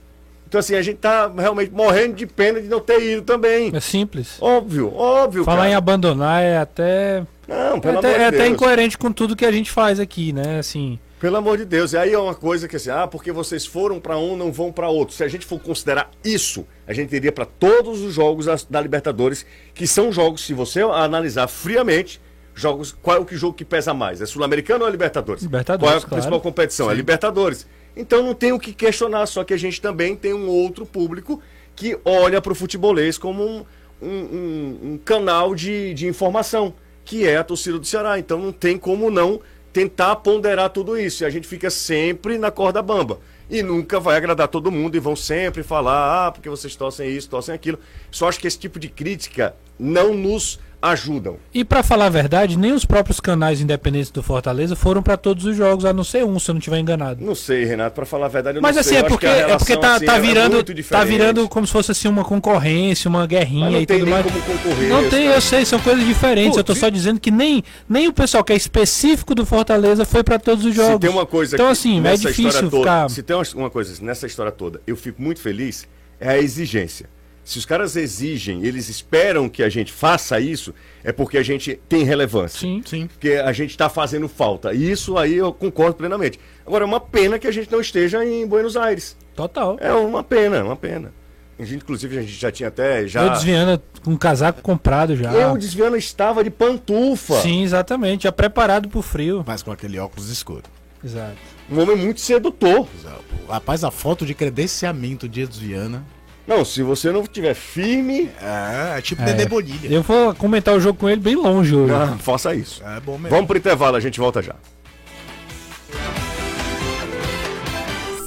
Então, assim, a gente tá realmente morrendo de pena de não ter ido também. É simples. Óbvio, óbvio, Falar cara. em abandonar é até. Não, É pelo até, amor de é até incoerente com tudo que a gente faz aqui, né? Assim. Pelo amor de Deus. E aí é uma coisa que assim, ah, porque vocês foram pra um, não vão pra outro. Se a gente for considerar isso, a gente iria pra todos os jogos da, Libertadores, que são jogos, se você analisar friamente, jogos, qual é o que jogo que pesa mais? É Sul-Americano ou é Libertadores? Libertadores, Qual é a claro. principal competição? É Libertadores. Então não tem o que questionar, só que a gente também tem um outro público que olha pro futebolês como um, um, um- um canal de, de informação, que é a torcida do Ceará. Então não tem como não tentar ponderar tudo isso. E a gente fica sempre na corda bamba. E nunca vai agradar todo mundo e vão sempre falar, ah, porque vocês torcem isso, torcem aquilo. Só acho que esse tipo de crítica não nos ajudam. E pra falar a verdade, nem os próprios canais independentes do Fortaleza foram pra todos os jogos, a não ser um, se eu não estiver enganado. Não sei, Renato, pra falar a verdade, eu Mas não assim, sei. é Eu acho porque, é porque tá, assim, tá é virando. muito tá virando como se fosse assim uma concorrência, uma guerrinha Mas não e tem tudo mais. como concorrer. Não tem, eu sei, são coisas diferentes. Eu tô só dizendo que nem, nem o pessoal que é específico do Fortaleza foi pra todos os jogos. Se tem uma coisa então, assim, é difícil toda, ficar. Se tem uma coisa nessa história toda, eu fico muito feliz, é a exigência. Se os caras exigem, eles esperam que a gente faça isso, é porque a gente tem relevância. Sim. Sim. Porque a gente está fazendo falta. E isso aí eu concordo plenamente. Agora, é uma pena que a gente não esteja em Buenos Aires. Total. É uma pena, é uma pena. A gente, inclusive, a gente já tinha até. Já... Eu desviando com um casaco comprado já. Eu, desviando, estava de pantufa. Sim, exatamente. Já preparado pro frio. Mas com aquele óculos escuro. Exato. Um homem muito sedutor. Rapaz, a foto de credenciamento de Edos Viana Não, se você não estiver firme, é, é tipo É. Dedé Bonilha. Eu vou comentar o jogo com ele bem longe hoje. não, [laughs] faça isso. É bom mesmo. Vamos pro intervalo, a gente volta já.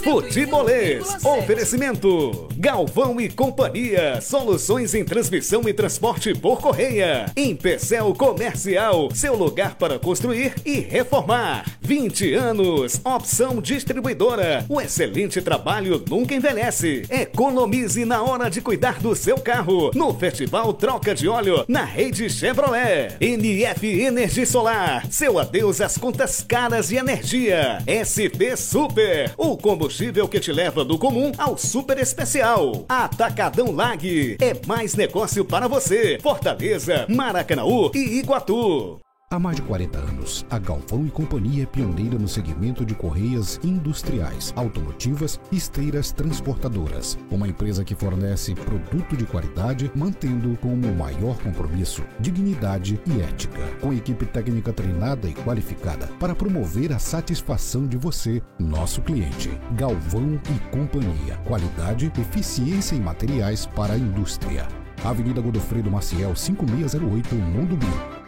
Futebolês. Oferecimento. Galvão e Companhia. Soluções em transmissão e transporte por correia. Empecel Comercial. Seu lugar para construir e reformar. 20 anos. Opção distribuidora. O excelente trabalho nunca envelhece. Economize na hora de cuidar do seu carro. No Festival Troca de Óleo. Na rede Chevrolet. NF Energia Solar. Seu adeus às contas caras de energia. SP Super. O combustível que te leva do comum ao super especial. Atacadão Lag. É mais negócio para você. Fortaleza, Maracanaú e Iguatu. Há mais de 40 anos, a Galvão e Companhia é pioneira no segmento de correias industriais, automotivas e esteiras transportadoras. Uma empresa que fornece produto de qualidade, mantendo como maior compromisso dignidade e ética. Com equipe técnica treinada e qualificada para promover a satisfação de você, nosso cliente. Galvão e Companhia. Qualidade, eficiência em materiais para a indústria. Avenida Godofredo Maciel, 5608, Mundo Bio.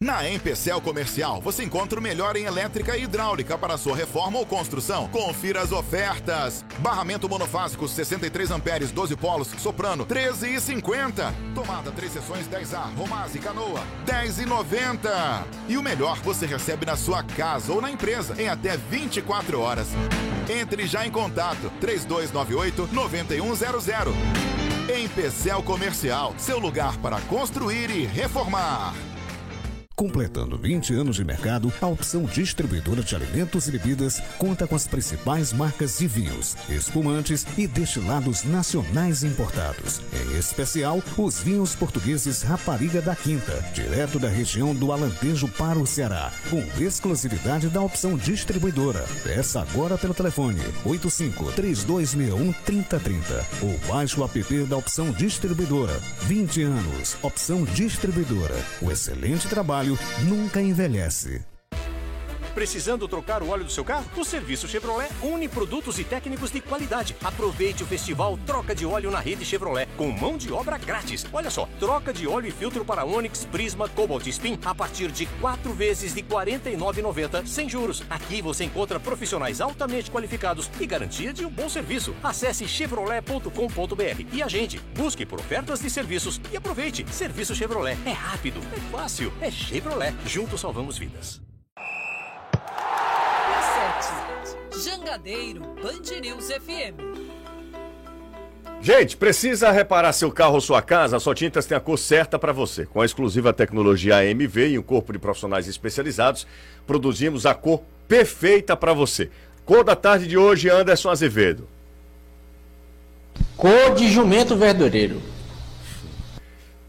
Na Empecel Comercial, você encontra o melhor em elétrica e hidráulica para sua reforma ou construção. Confira as ofertas. Barramento monofásico 63 amperes, 12 polos, soprano 13,50. Tomada 3 seções 10A, Romase, Canoa 10,90. E o melhor você recebe na sua casa ou na empresa em até 24 horas. Entre já em contato 3298 9100. Empecel Comercial, seu lugar para construir e reformar. Completando 20 anos de mercado, a opção distribuidora de alimentos e bebidas conta com as principais marcas de vinhos, espumantes e destilados nacionais importados. Em especial, os vinhos portugueses Rapariga da Quinta, direto da região do Alentejo para o Ceará, com exclusividade da opção distribuidora. Peça agora pelo telefone 85 3261 3030 ou baixe o app da opção distribuidora. 20 anos, opção distribuidora. O excelente trabalho nunca envelhece. Precisando trocar o óleo do seu carro? O serviço Chevrolet une produtos e técnicos de qualidade. Aproveite o festival Troca de Óleo na rede Chevrolet, com mão de obra grátis. Olha só, troca de óleo e filtro para Onix, Prisma, Cobalt e Spin a partir de quatro vezes de R$ 49,90 sem juros. Aqui você encontra profissionais altamente qualificados e garantia de um bom serviço. Acesse chevrolet.com.br e agende. Busque por ofertas de serviços e aproveite. Serviço Chevrolet é rápido, é fácil, é Chevrolet. Juntos salvamos vidas. Jangadeiro Band News FM. Gente, precisa reparar seu carro ou sua casa? A Só Tintas tem a cor certa para você. Com a exclusiva tecnologia AMV e um corpo de profissionais especializados, produzimos a cor perfeita para você. Cor da tarde de hoje, Anderson Azevedo. Cor de jumento verdureiro.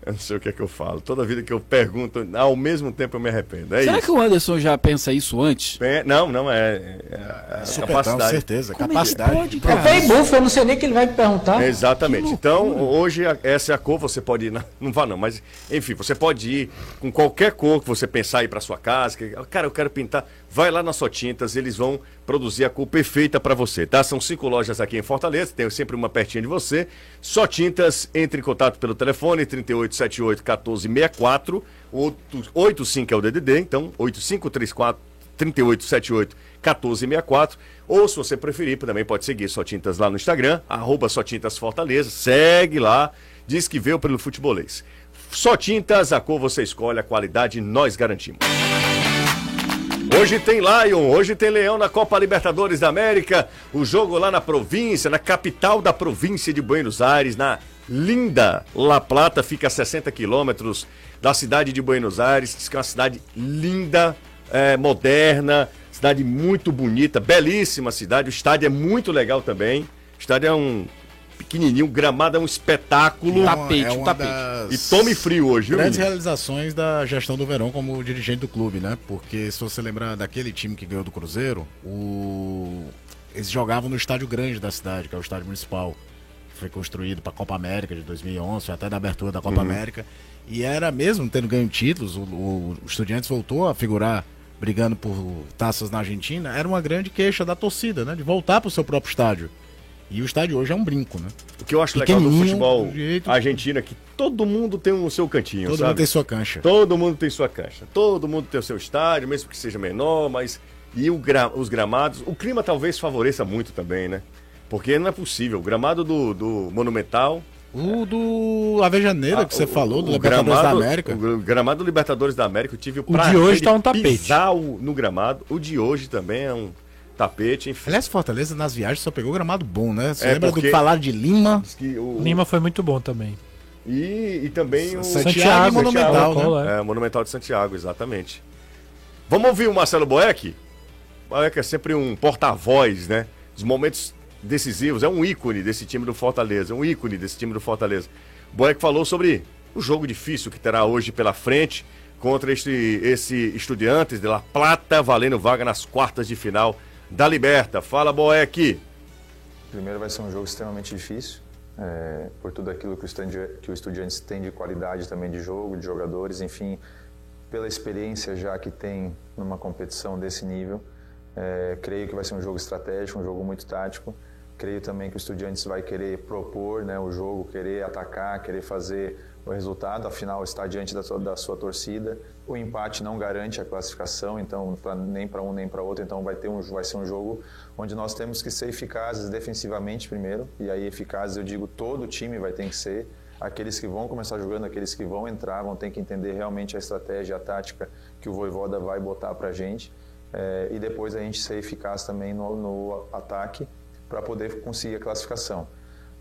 Eu não sei o que é que eu falo. Toda vida que eu pergunto, ao mesmo tempo eu me arrependo. É Será isso. que o Anderson já pensa isso antes? É, Não, não é. é, é Supetão, capacidade. certeza. Como ele capacidade. pode, de cara? É bem bufo, eu não sei nem o que ele vai me perguntar. Exatamente. Então, hoje essa é a cor, você pode ir. Na, não vá não, mas enfim, você pode ir com qualquer cor que você pensar ir para sua casa. Que, cara, eu quero pintar. Vai lá na Só Tintas, eles vão produzir a cor perfeita para você, tá? São cinco lojas aqui em Fortaleza, tem sempre uma pertinho de você. Só Tintas, entre em contato pelo telefone 3878 1464, 85 é o DDD, então 8534 3878 1464. Ou se você preferir, também pode seguir Só Tintas lá no Instagram, arroba Só Tintas Fortaleza. Segue lá, diz que veio pelo futebolês. Só Tintas, a cor você escolhe, a qualidade nós garantimos. Hoje tem Lion, hoje tem Leão na Copa Libertadores da América. O jogo lá na província, na capital da província de Buenos Aires, na linda La Plata, fica a 60 quilômetros da cidade de Buenos Aires. Diz que é uma cidade linda, é, moderna, cidade muito bonita, belíssima cidade. O estádio é muito legal também. O estádio é um pequenininho, o gramado é um espetáculo. É uma- tapete, é um tapete. E tome frio hoje, viu? Grandes menino? realizações da gestão do Verão como dirigente do clube, né? Porque se você lembrar daquele time que ganhou do Cruzeiro, o... eles jogavam no estádio grande da cidade, que é o estádio municipal. Foi construído para a Copa América de 2011, foi até da abertura da Copa América. E era mesmo tendo ganho títulos, o, o, o Estudiantes voltou a figurar brigando por taças na Argentina. Era uma grande queixa da torcida, né? De voltar para o seu próprio estádio. E o estádio hoje é um brinco, né? O que eu acho legal do futebol do jeito- argentino é que todo mundo tem o seu cantinho, Todo sabe? mundo tem sua cancha. Todo mundo tem sua cancha. Todo mundo tem o seu estádio, mesmo que seja menor, mas. E gra- os gramados. O clima talvez favoreça muito também, né? Porque não é possível. O gramado do, do Monumental. O do Avejaneira, que você ah, o- falou, do Libertadores da gramado- América. O gramado do Libertadores da América, eu tive o, O de hoje tá um tapete. pisar o- no gramado. O de hoje também é um tapete, enfim. Aliás, Fortaleza nas viagens só pegou gramado bom, né? Você É, lembra porque- do falar de Lima? Que o- Lima foi muito bom também. E, e também o Santiago, Santiago, Monumental, Santiago, né? é. É, Monumental de Santiago, exatamente. Vamos ouvir o Marcelo Boeck? Boeck é sempre um porta-voz, né? Dos momentos decisivos, é um ícone desse time do Fortaleza, um ícone desse time do Fortaleza. Boeck falou sobre o jogo difícil que terá hoje pela frente contra este, esse Estudiantes de La Plata, valendo vaga nas quartas de final da Liberta. Fala, Boeck! Primeiro vai ser um jogo extremamente difícil, é, por tudo aquilo que o, que o Estudiantes tem de qualidade também de jogo, de jogadores, enfim, pela experiência já que tem numa competição desse nível. É, creio que vai ser um jogo estratégico, um jogo muito tático. Creio também que o Estudiantes vai querer propor né, o jogo, querer atacar, querer fazer o resultado. Afinal, está diante da sua, da sua torcida. O empate não garante a classificação, então pra, nem para um nem para outro. Então vai, ter um, vai ser um jogo onde nós temos que ser eficazes defensivamente primeiro. E aí eficazes eu digo todo time vai ter que ser. Aqueles que vão começar jogando, aqueles que vão entrar, vão ter que entender realmente a estratégia, a tática que o Voivoda vai botar para a gente. É, e depois a gente ser eficaz também no, no ataque para poder conseguir a classificação.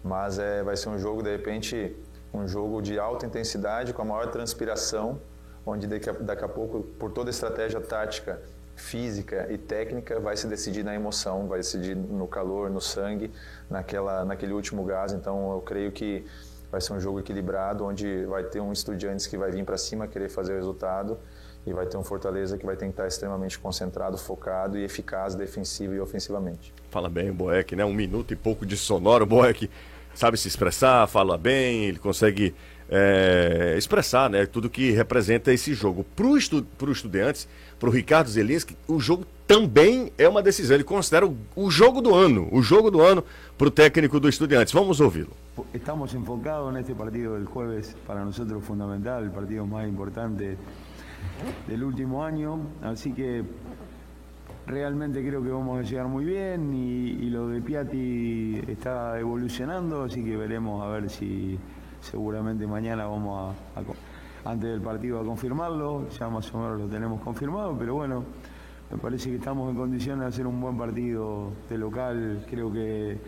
Mas é, vai ser um jogo, de repente, um jogo de alta intensidade, com a maior transpiração, onde daqui a, daqui a pouco, por toda a estratégia tática, física e técnica, vai se decidir na emoção, vai decidir no calor, no sangue, naquela, naquele último gás. Então, eu creio que vai ser um jogo equilibrado, onde vai ter um Estudiantes que vai vir para cima, querer fazer o resultado, e vai ter um Fortaleza que vai ter que estar extremamente concentrado, focado e eficaz, defensivo e ofensivamente. Fala bem o Boeck, né? Um minuto e pouco de sonoro. O Boeck sabe se expressar, fala bem, ele consegue é, expressar né, tudo que representa esse jogo. Para o estu Estudiantes, para o Ricardo Zelinski, o jogo também é uma decisão. Ele considera o, o jogo do ano, o jogo do ano para o técnico do Estudiantes. Vamos ouvi-lo. Estamos enfocados neste partido del jueves, para nosotros fundamental, el partido más importante del último año, así que realmente creo que vamos a llegar muy bien y, lo de Piatti está evolucionando, así que veremos a ver si seguramente mañana vamos a, antes del partido a confirmarlo, ya más o menos lo tenemos confirmado, pero bueno, me parece que estamos en condiciones de hacer un buen partido de local, creo que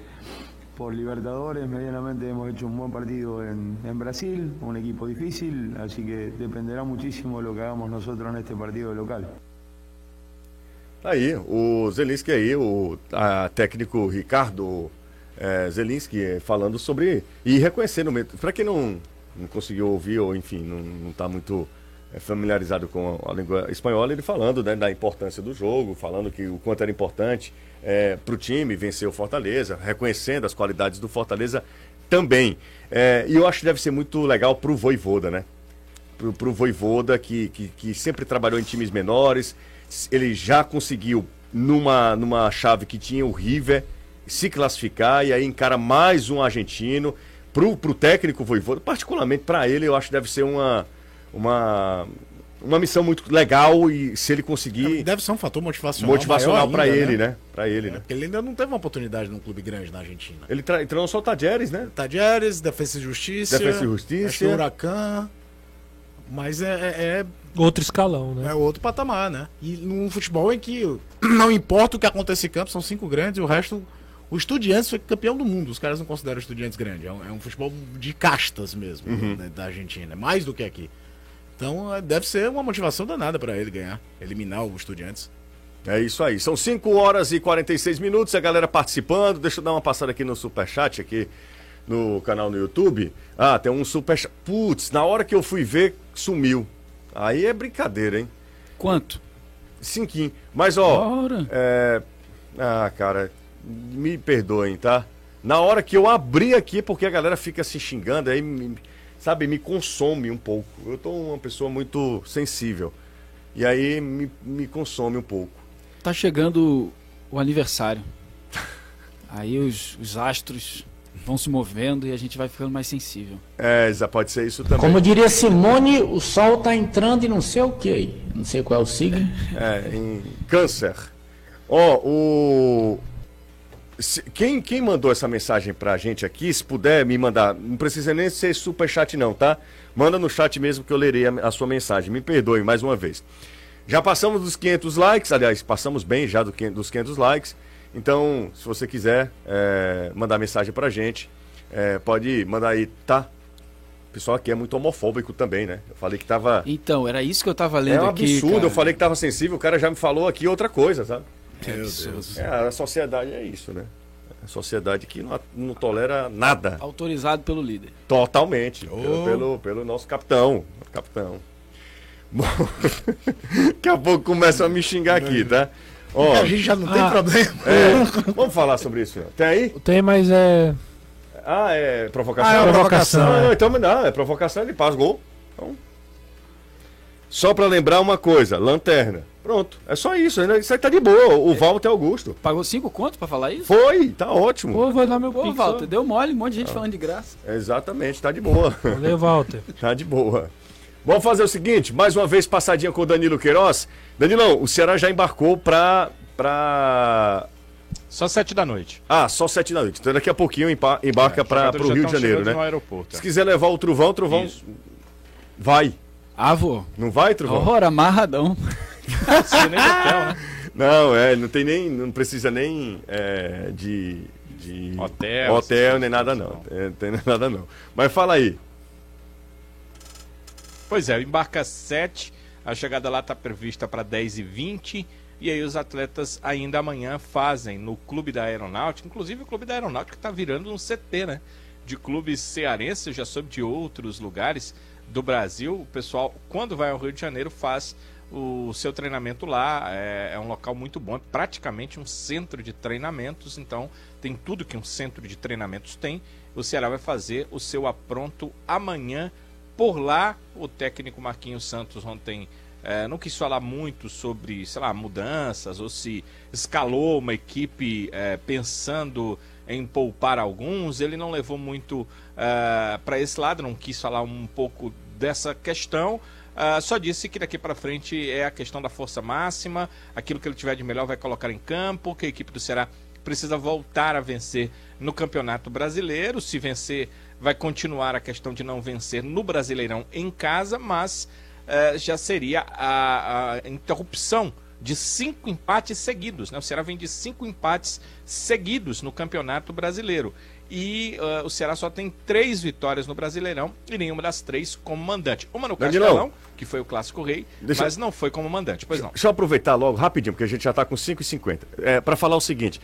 por Libertadores, medianamente hemos hecho un buen partido en, Brasil, un equipo difícil, así que dependerá muchísimo lo que hagamos nosotros en este partido local. Aí, o Zelinski aí, o técnico Ricardo é, Zelinski falando sobre e reconhecendo, para quem não, não conseguiu ouvir ou enfim, não está muito familiarizado com a língua espanhola, ele falando né, da importância do jogo, falando que o quanto era importante é, para o time vencer o Fortaleza, reconhecendo as qualidades do Fortaleza também. É, e eu acho que deve ser muito legal para o Voivoda, né? Para o Voivoda, que, que, que sempre trabalhou em times menores, ele já conseguiu, numa, numa chave que tinha o River, se classificar e aí encara mais um argentino. Pro, pro técnico Voivoda, particularmente para ele, eu acho que deve ser uma, uma, uma missão muito legal e se ele conseguir. Deve ser um fator motivacional. Motivacional para ele, né? né? Para ele, é, né? Porque ele ainda não teve uma oportunidade num clube grande na Argentina. Ele tra... treinou só o Tadjeres, né? Tadjeres, Defesa e Justiça. Defesa e Justiça. Huracan. Mas é, é, é, Outro escalão, né? É outro patamar, né? E num futebol em que [clears throat] não importa o que acontece em campo, são cinco grandes e o resto. O Estudiantes foi campeão do mundo. Os caras não consideram o Estudiantes grande. É um, é um futebol de castas mesmo, Uhum. né, da Argentina. Mais do que aqui. Então é, deve ser uma motivação danada para ele ganhar, eliminar o Estudiantes. É isso aí. São 5 horas e 46 minutos. A galera participando. Deixa eu dar uma passada aqui no superchat, aqui no canal no YouTube. Ah, tem um superchat. Putz, na hora que eu fui ver, sumiu. Aí é brincadeira, hein? Quanto? Cinquinho. Mas, ó. É... Ah, cara, me perdoem, tá? Na hora que eu abri aqui, porque a galera fica se xingando, aí, me- sabe, me consome um pouco. Eu tô uma pessoa muito sensível. E aí me, me consome um pouco. Tá chegando o aniversário. [laughs] Aí os, os astros vão se movendo e a gente vai ficando mais sensível. É, já pode ser isso também. Como diria Simone, o sol tá entrando e não sei o que. Não sei qual é o signo. É, em câncer. Ó, o. se- quem, quem mandou essa mensagem pra gente aqui, se puder me mandar, não precisa nem ser superchat não, tá? Manda no chat mesmo que eu lerei a, a sua mensagem. Me perdoe mais uma vez. Já passamos dos 500 likes, aliás, passamos bem já do 500 dos 500 likes. Então, se você quiser é, mandar mensagem pra gente, é, pode mandar aí, tá? O pessoal aqui é muito homofóbico também, né? Eu falei que tava. Então, era isso que eu tava lendo É um aqui. absurdo, cara. eu falei que tava sensível, o cara já me falou aqui outra coisa, sabe? Que absurdo. É, a sociedade é isso, né? A sociedade que não, não tolera nada. Autorizado pelo líder. Totalmente. Pelo, pelo, pelo nosso capitão. Capitão. [laughs] Bom, daqui a pouco começam a me xingar aqui, tá? Ó, a gente já não tem Ah. problema. é, vamos falar sobre isso. Tem aí? Tem, mas é. Ah, é provocação? Ah, é provocação, Ah, é. então não, é provocação, ele faz gol. Só pra lembrar uma coisa, lanterna. Pronto, é só isso. né? Isso aí tá de boa. O Walter Augusto. Pagou cinco contos pra falar isso? Foi, tá ótimo. Pô, vou dar meu Pô, Walter, deu mole, um monte de Ah. gente falando de graça. Exatamente, tá de boa. Valeu, Walter. [laughs] Tá de boa. Vamos fazer o seguinte, mais uma vez passadinha com o Danilo Queiroz. Danilão, o Ceará já embarcou pra. pra... Só sete da noite. Ah, só sete da noite. Então daqui a pouquinho embarca É, para o Rio de Janeiro, né? no aeroporto, é. Se quiser levar o Truvão, o Truvão Isso. vai. Ah, vou. Não vai, Truvão? Ora, amarradão. Né? Não, é, não tem nem, não precisa nem é, de, de Hotel, hotel nem nada não, é, não tem [laughs] nada não. Mas fala aí. Pois é, embarca 7, a chegada lá está prevista para 10h20. E aí os atletas ainda amanhã fazem no Clube da Aeronáutica, inclusive o Clube da Aeronáutica está virando um CT, né? De clubes cearenses, eu já soube de outros lugares do Brasil. O pessoal, quando vai ao Rio de Janeiro, faz o seu treinamento lá. É, é um local muito bom, é praticamente um centro de treinamentos, então tem tudo que um centro de treinamentos tem. O Ceará vai fazer o seu apronto amanhã por lá, o técnico Marquinhos Santos ontem eh, não quis falar muito sobre, sei lá, mudanças ou se escalou uma equipe eh, pensando em poupar alguns. Ele não levou muito para esse lado, não quis falar um pouco dessa questão. Ah, só disse que daqui para frente é a questão da força máxima, aquilo que ele tiver de melhor vai colocar em campo, que a equipe do Ceará precisa voltar a vencer no Campeonato Brasileiro. Se vencer, vai continuar a questão de não vencer no Brasileirão em casa, mas eh, já seria a, a interrupção de cinco empates seguidos. Né? O Ceará vem de cinco empates seguidos no Campeonato Brasileiro. E uh, o Ceará só tem três vitórias no Brasileirão e nenhuma das três como mandante. Uma no. Castelão, que foi o Clássico Rei, Deixa- mas não foi como mandante. Pois não. Deixa eu aproveitar logo, rapidinho, porque a gente já tá com 5h50. É, para falar o seguinte: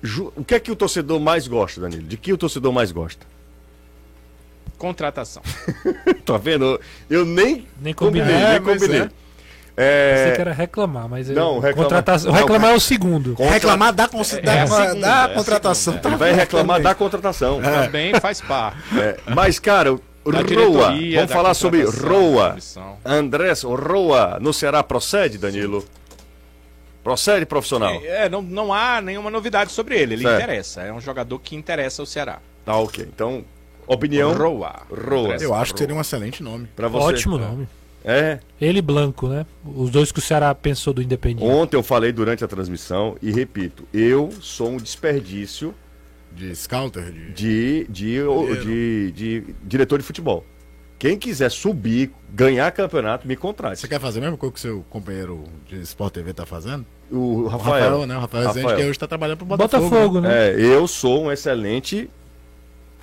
ju- o que é que o torcedor mais gosta, Danilo? De que o torcedor mais gosta? Contratação. [laughs] tá vendo? Eu nem, Nem combinei, nem É, mas combinei. é. É, Pensei que era reclamar, mas Não, reclamar- contratação- não, reclamar é o segundo. Contra- Reclamar da, consi- da, É da é a contratação. segunda. Ele vai reclamar da contratação. Também faz parte. É, mas, cara, Da Roa, vamos falar sobre Roa. Andrés Roa no Ceará procede, Danilo? Procede, profissional? É, não, não há nenhuma novidade sobre ele. Ele Certo. interessa. É um jogador que interessa ao Ceará. Tá, ok. Então, opinião. Roa. Roa. Eu acho que seria um excelente nome. Pra você. Ótimo nome. É. Ele e Blanco, né? Os dois que o Ceará pensou do Independiente. Ontem eu falei durante a transmissão e repito, eu sou um desperdício De scouter? De... de, de, de, de diretor de futebol. Quem quiser subir, ganhar campeonato, me contrate. Você quer fazer a mesma coisa que o seu companheiro de Sport TV tá fazendo? O O Rafael. Rafael, né? O Rafael, Rezende, que hoje tá trabalhando pro Botafogo. Botafogo, né? É, eu sou um excelente.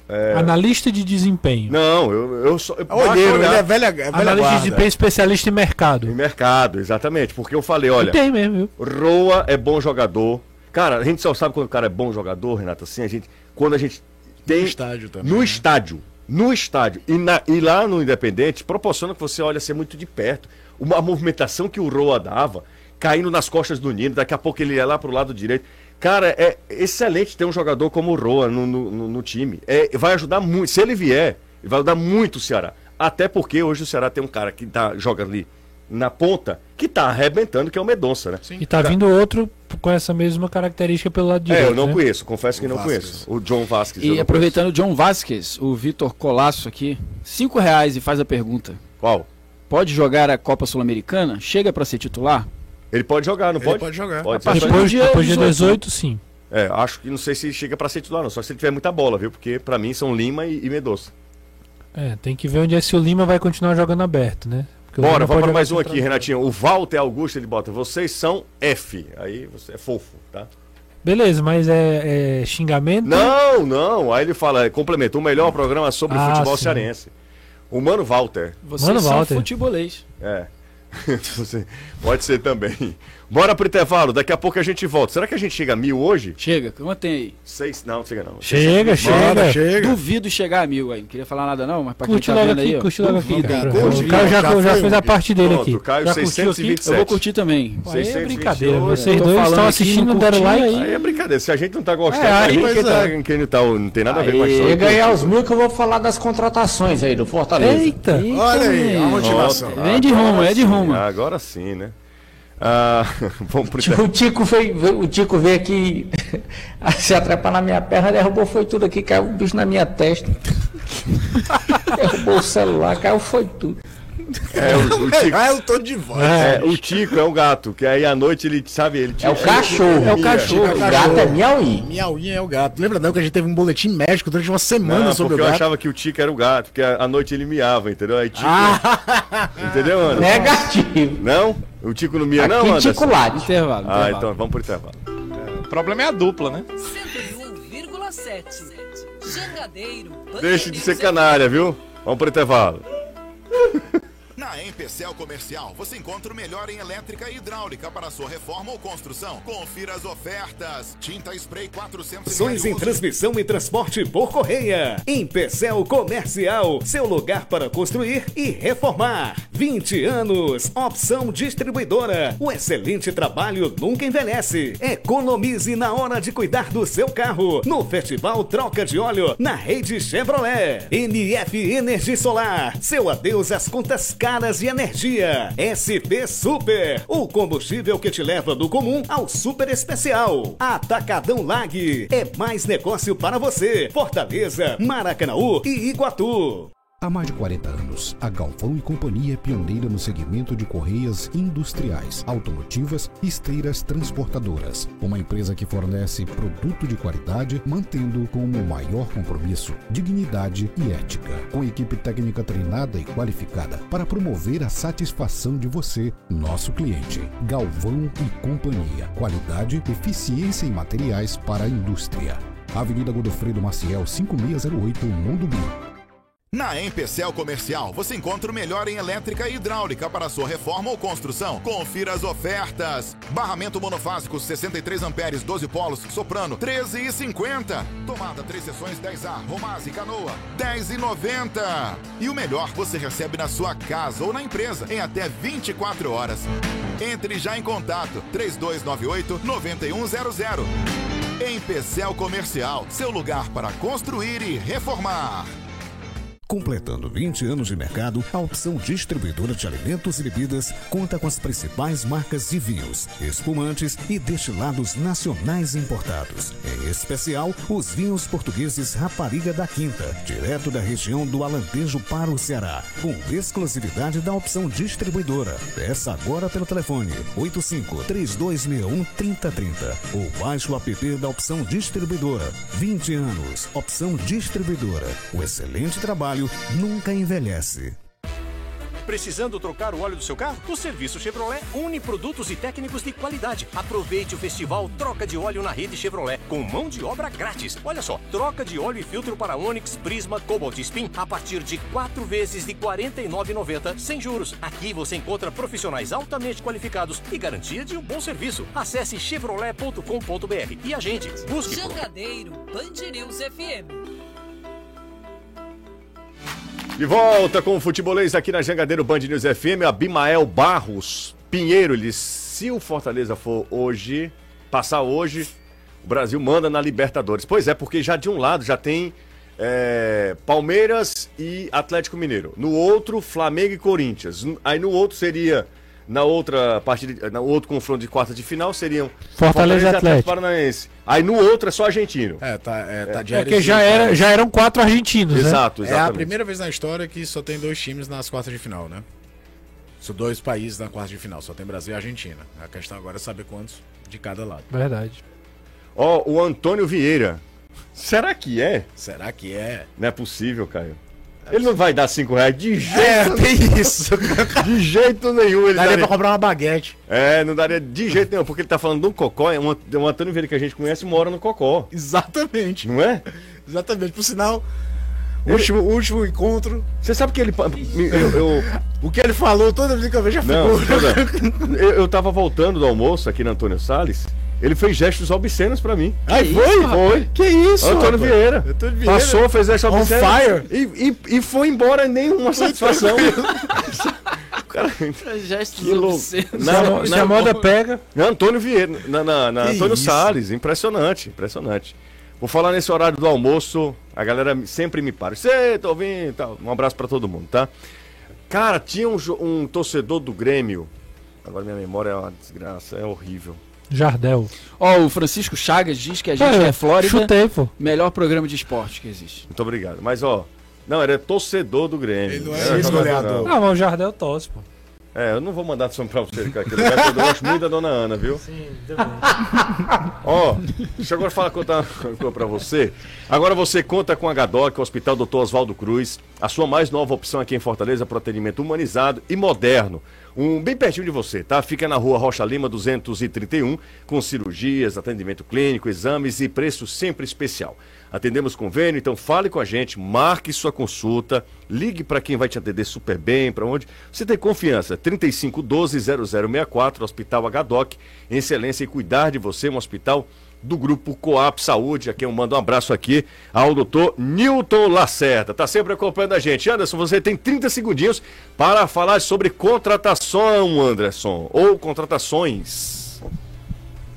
É, Analista de desempenho. Não, eu, eu sou. eu Olheiro, ele olhar é velha, é velha Analista de guarda. desempenho especialista em mercado. Em mercado, exatamente. Porque eu falei, olha. E tem mesmo, viu? Roa é bom jogador. Cara, a gente só sabe quando o cara é bom jogador, Renato, assim, a gente. Quando a gente tem. No estádio também, No né? estádio. No estádio. E, na- e lá no Independente, proporciona que você olha ser muito de perto. Uma movimentação que o Roa dava, caindo nas costas do Nino, daqui a pouco ele ia lá pro lado direito. Cara, é excelente ter um jogador como o Roa no, no- no- no time. É, vai ajudar muito. Se ele vier, vai ajudar muito o Ceará. Até porque hoje o Ceará tem um cara que tá, joga ali na ponta, que tá arrebentando, que é o Medonça, né? E tá vindo outro com essa mesma característica pelo lado É, direito. eu não né? conheço, confesso que O não Vasquez. conheço. O John Vasquez. E aproveitando o John Vasquez, o Vitor Colasso aqui, cinco reais e faz a pergunta. conheço. Qual? Pode jogar a Copa Sul-Americana? Chega pra ser titular? Ele pode jogar, não Ele pode? pode jogar. Pode do Depois, dia depois de 18, 18, sim. É, acho que não sei se chega pra ser titular, não. Só se ele tiver muita bola, viu? Porque pra mim são Lima e, e Medoça. É, tem que ver onde é se o Lima vai continuar jogando aberto, né? Porque Bora, vamos para mais um aqui, Renatinho. O Walter Augusto, ele bota. Vocês são F. Aí você é fofo, tá? Beleza, mas é, é xingamento? Não, não. Aí ele fala, complementou o melhor programa sobre Ah, futebol sim. cearense. O Mano Walter. Vocês Mano, são Walter. futebolês. É. [laughs] Pode ser também. Bora pro intervalo, daqui a pouco a gente volta. Será que a gente chega a mil hoje? Chega, tem aí? Seis. Não, chega não. Chega, chega. chega. Duvido chegar a mil aí. Não queria falar nada não, mas pra Curte quem tá logo vendo aqui, aí, ó, curte logo aqui. cara. curte, O Caio já, já já fez a parte dele Pronto, aqui. Caio, já curtiu aqui? 627. Eu vou curtir também. Pô, Aí é 628. brincadeira. Vocês Tô dois estão assistindo, deram like. Aí é brincadeira. Se a gente não tá gostando, É, é, aí, quem, pois tá, é. quem não, tá, não tem nada a ver com a E história. ganhar os mil que eu vou falar das contratações aí do Fortaleza. Eita! Olha aí, a motivação. Vem de rumo, é de rumo. Agora sim, né? Ah, [laughs] vamos pro O Tico veio, veio- o Tico veio aqui [laughs] se atrapar na minha perna, derrubou foi tudo aqui, caiu o bicho na minha testa. [laughs] derrubou o celular, caiu foi tudo. É, o, o Tico, Ah, eu tô de volta. é, o Tico é um gato, que aí à noite ele, sabe, ele É o cachorro. É o cachorro. O gato é miauí. Miauinha é o gato. Lembra não que a gente teve um boletim médico durante uma semana Não, sobre porque o eu gato? achava que o Tico era o gato, porque à à noite ele miava, entendeu? Aí Tico. Ah. Entendeu, mano? Negativo. Não? O Tico não mia, não, Aqui Anderson? Tico Lade. Intervalo, Ah, intervalo. então vamos pro intervalo. O problema é a dupla, né? 101,7. Jangadeiro. Deixe de ser canária, viu? Vamos pro intervalo. [laughs] Na Empecel Comercial, você encontra o melhor em elétrica e hidráulica para sua reforma ou construção. Confira as ofertas. Tinta spray 400 Ações em transmissão e transporte por correia. Empecel Comercial, seu lugar para construir e reformar. 20 anos, opção distribuidora. O excelente trabalho nunca envelhece. Economize na hora de cuidar do seu carro. No Festival Troca de Óleo, na rede Chevrolet. NF Energia Solar, seu adeus às contas caras de energia. SP Super, o combustível que te leva do comum ao super especial. Atacadão Lag, é mais negócio para você. Fortaleza, Maracanaú e Iguatu. Há mais de 40 anos, a Galvão e Companhia é pioneira no segmento de correias industriais, automotivas e esteiras transportadoras. Uma empresa que fornece produto de qualidade, mantendo como maior compromisso dignidade e ética. Com equipe técnica treinada e qualificada para promover a satisfação de você, nosso cliente. Galvão e Companhia. Qualidade, eficiência em materiais para a indústria. Avenida Godofredo Maciel, 5608, Mondumbi. Na Empecel Comercial, você encontra o melhor em elétrica e hidráulica para sua reforma ou construção. Confira as ofertas. Barramento monofásico 63 amperes, 12 polos, soprano 13,50. Tomada 3 seções 10A, Romase, Canoa 10,90. E o melhor você recebe na sua casa ou na empresa em até 24 horas. Entre já em contato 3298 9100. Empecel Comercial, seu lugar para construir e reformar. Completando 20 anos de mercado, a opção distribuidora de alimentos e bebidas conta com as principais marcas de vinhos, espumantes e destilados nacionais importados. Em especial, os vinhos portugueses Rapariga da Quinta, direto da região do Alentejo para o Ceará, com exclusividade da opção distribuidora. Peça agora pelo telefone 85 3261 3030 ou baixe o app da opção distribuidora. 20 anos, opção distribuidora. O excelente trabalho nunca envelhece. Precisando trocar o óleo do seu carro? O serviço Chevrolet une produtos e técnicos de qualidade. Aproveite o festival Troca de Óleo na rede Chevrolet, com mão de obra grátis. Olha só, troca de óleo e filtro para Onix, Prisma, Cobalt e Spin a partir de quatro vezes de R$ 49,90 sem juros. Aqui você encontra profissionais altamente qualificados e garantia de um bom serviço. Acesse chevrolet.com.br e agende. Busque por Jangadeiro Band News FM. De volta com o futebolês aqui na Jangadeiro Band News FM, Abimael Barros Pinheiro, ele se o Fortaleza for hoje, passar hoje, o Brasil manda na Libertadores. Pois é, porque já de um lado já tem é, Palmeiras e Atlético Mineiro. No outro, Flamengo e Corinthians. Aí no outro seria na outra partida, no outro confronto de quarta de final seriam Fortaleza e Atlético. Paranaense. Aí no outro é só argentino. É, tá, é, tá de É que já, era, já eram quatro argentinos, né? Exato, É exatamente. a primeira vez na história que só tem dois times nas quartas de final, né? São dois países na quarta de final, só tem Brasil e Argentina. A questão agora é saber quantos de cada lado. Verdade. Ó, o Antônio Vieira. Será que é? Será que é? Não é possível, Caio. Ele não vai dar cinco reais de jeito É, tem isso. [laughs] De jeito nenhum. Ele Daria daria- pra comprar uma baguete. É, não daria de jeito nenhum, porque ele tá falando de um cocó. é Um, um Antônio Vieira que a gente conhece mora no cocó. Exatamente. Não é? Exatamente. Por sinal, último, último encontro. Você sabe que ele. Eu, eu- O que ele falou, toda vez que eu vejo a não, figura. toda- [laughs] eu, eu tava voltando do almoço aqui na Antônio Salles. Ele fez gestos obscenos pra mim. Ai, foi? Foi. Que isso, Antônio? Vieira. Antônio Vieira. Passou, fez gestos On obscenos. fire. E, e, e foi embora nenhuma satisfação. [laughs] Cara, Gestos que louco. obscenos. Se a mo- se a moda pega. Na Antônio Vieira, na, na, na Que Antônio isso? Salles, impressionante, impressionante. Vou falar nesse horário do almoço, a galera sempre me para. Você, tô ouvindo e tal. Um abraço pra todo mundo, tá? Cara, tinha um, um torcedor do Grêmio. Agora minha memória é uma desgraça, é horrível. Jardel. Ó, o Francisco Chagas diz que a gente é, Flórida, Chutei, pô. melhor programa de esporte que existe. Muito obrigado. Mas ó, não, era torcedor do Grêmio. Ele não Era é goleador. não. Ah, mas o Jardel tosse, pô. É, eu não vou mandar som pra você, cara. que Eu gosto muito da dona Ana, viu? Sim, também. [laughs] Ó, deixa eu agora falar contar uma coisa pra você. Agora você conta com a Gadoc, Hospital Dr. Oswaldo Cruz, a sua mais nova opção aqui em Fortaleza para atendimento humanizado e moderno. Um bem pertinho de você, tá? Fica na rua Rocha Lima 231, com cirurgias, atendimento clínico, exames e preço sempre especial. Atendemos convênio, então fale com a gente, marque sua consulta, ligue para quem vai te atender super bem, para onde você tem confiança. 3512-0064, Hospital HDOC, excelência e cuidar de você, um hospital do grupo Coap Saúde. Aqui eu mando um abraço aqui ao doutor Newton Lacerda. Tá sempre acompanhando a gente. Anderson, você tem 30 segundinhos para falar sobre contratação, Anderson, ou contratações.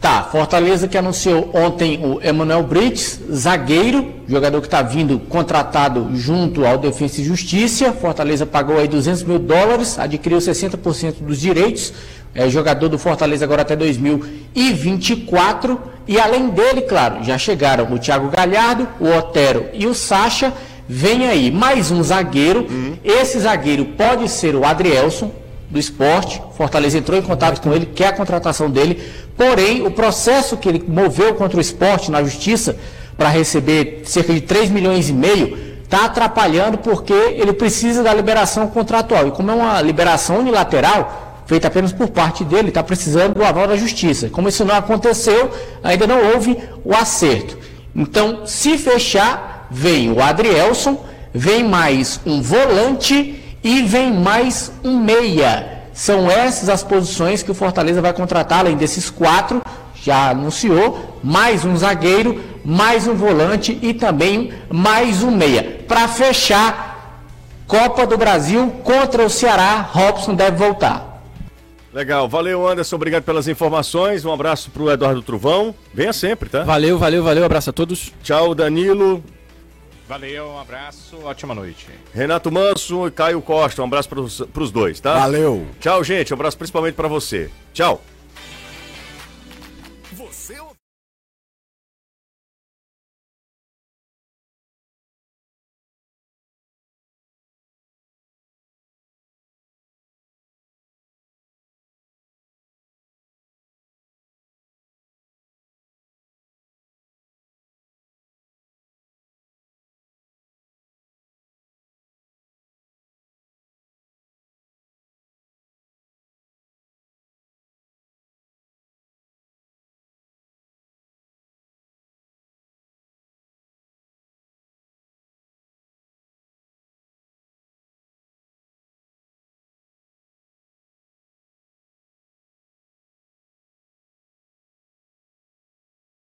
Tá, Fortaleza que anunciou ontem o Emanuel Brites, zagueiro, jogador que está vindo contratado junto ao Defensa e Justiça. Fortaleza pagou aí 200 mil dólares, adquiriu 60% dos direitos. É jogador do Fortaleza agora até 2024. E além dele, claro, já chegaram o Thiago Galhardo, o Otero e o Sacha. Vem aí mais um zagueiro. Esse zagueiro pode ser o Adrielson, do esporte. Fortaleza entrou em contato com ele, quer a contratação dele. Porém, o processo que ele moveu contra o esporte na justiça para receber cerca de 3 milhões e meio está atrapalhando porque ele precisa da liberação contratual. E como é uma liberação unilateral, feita apenas por parte dele, está precisando do aval da justiça. Como isso não aconteceu, ainda não houve o acerto. Então, se fechar, vem o Adrielson, vem mais um volante e vem mais um meia. São essas as posições que o Fortaleza vai contratar, além desses quatro, já anunciou, mais um zagueiro, mais um volante e também mais um meia. Para fechar, Copa do Brasil contra o Ceará, Robson deve voltar. Legal, valeu Anderson, obrigado pelas informações. Um abraço pro Eduardo Truvão. Venha sempre, tá? Valeu, valeu, valeu. Abraço a todos. Tchau, Danilo. Valeu, um abraço, ótima noite. Renato Manso e Caio Costa, um abraço pros, pros dois, tá? Valeu. Tchau, gente. Um abraço principalmente para você. Tchau.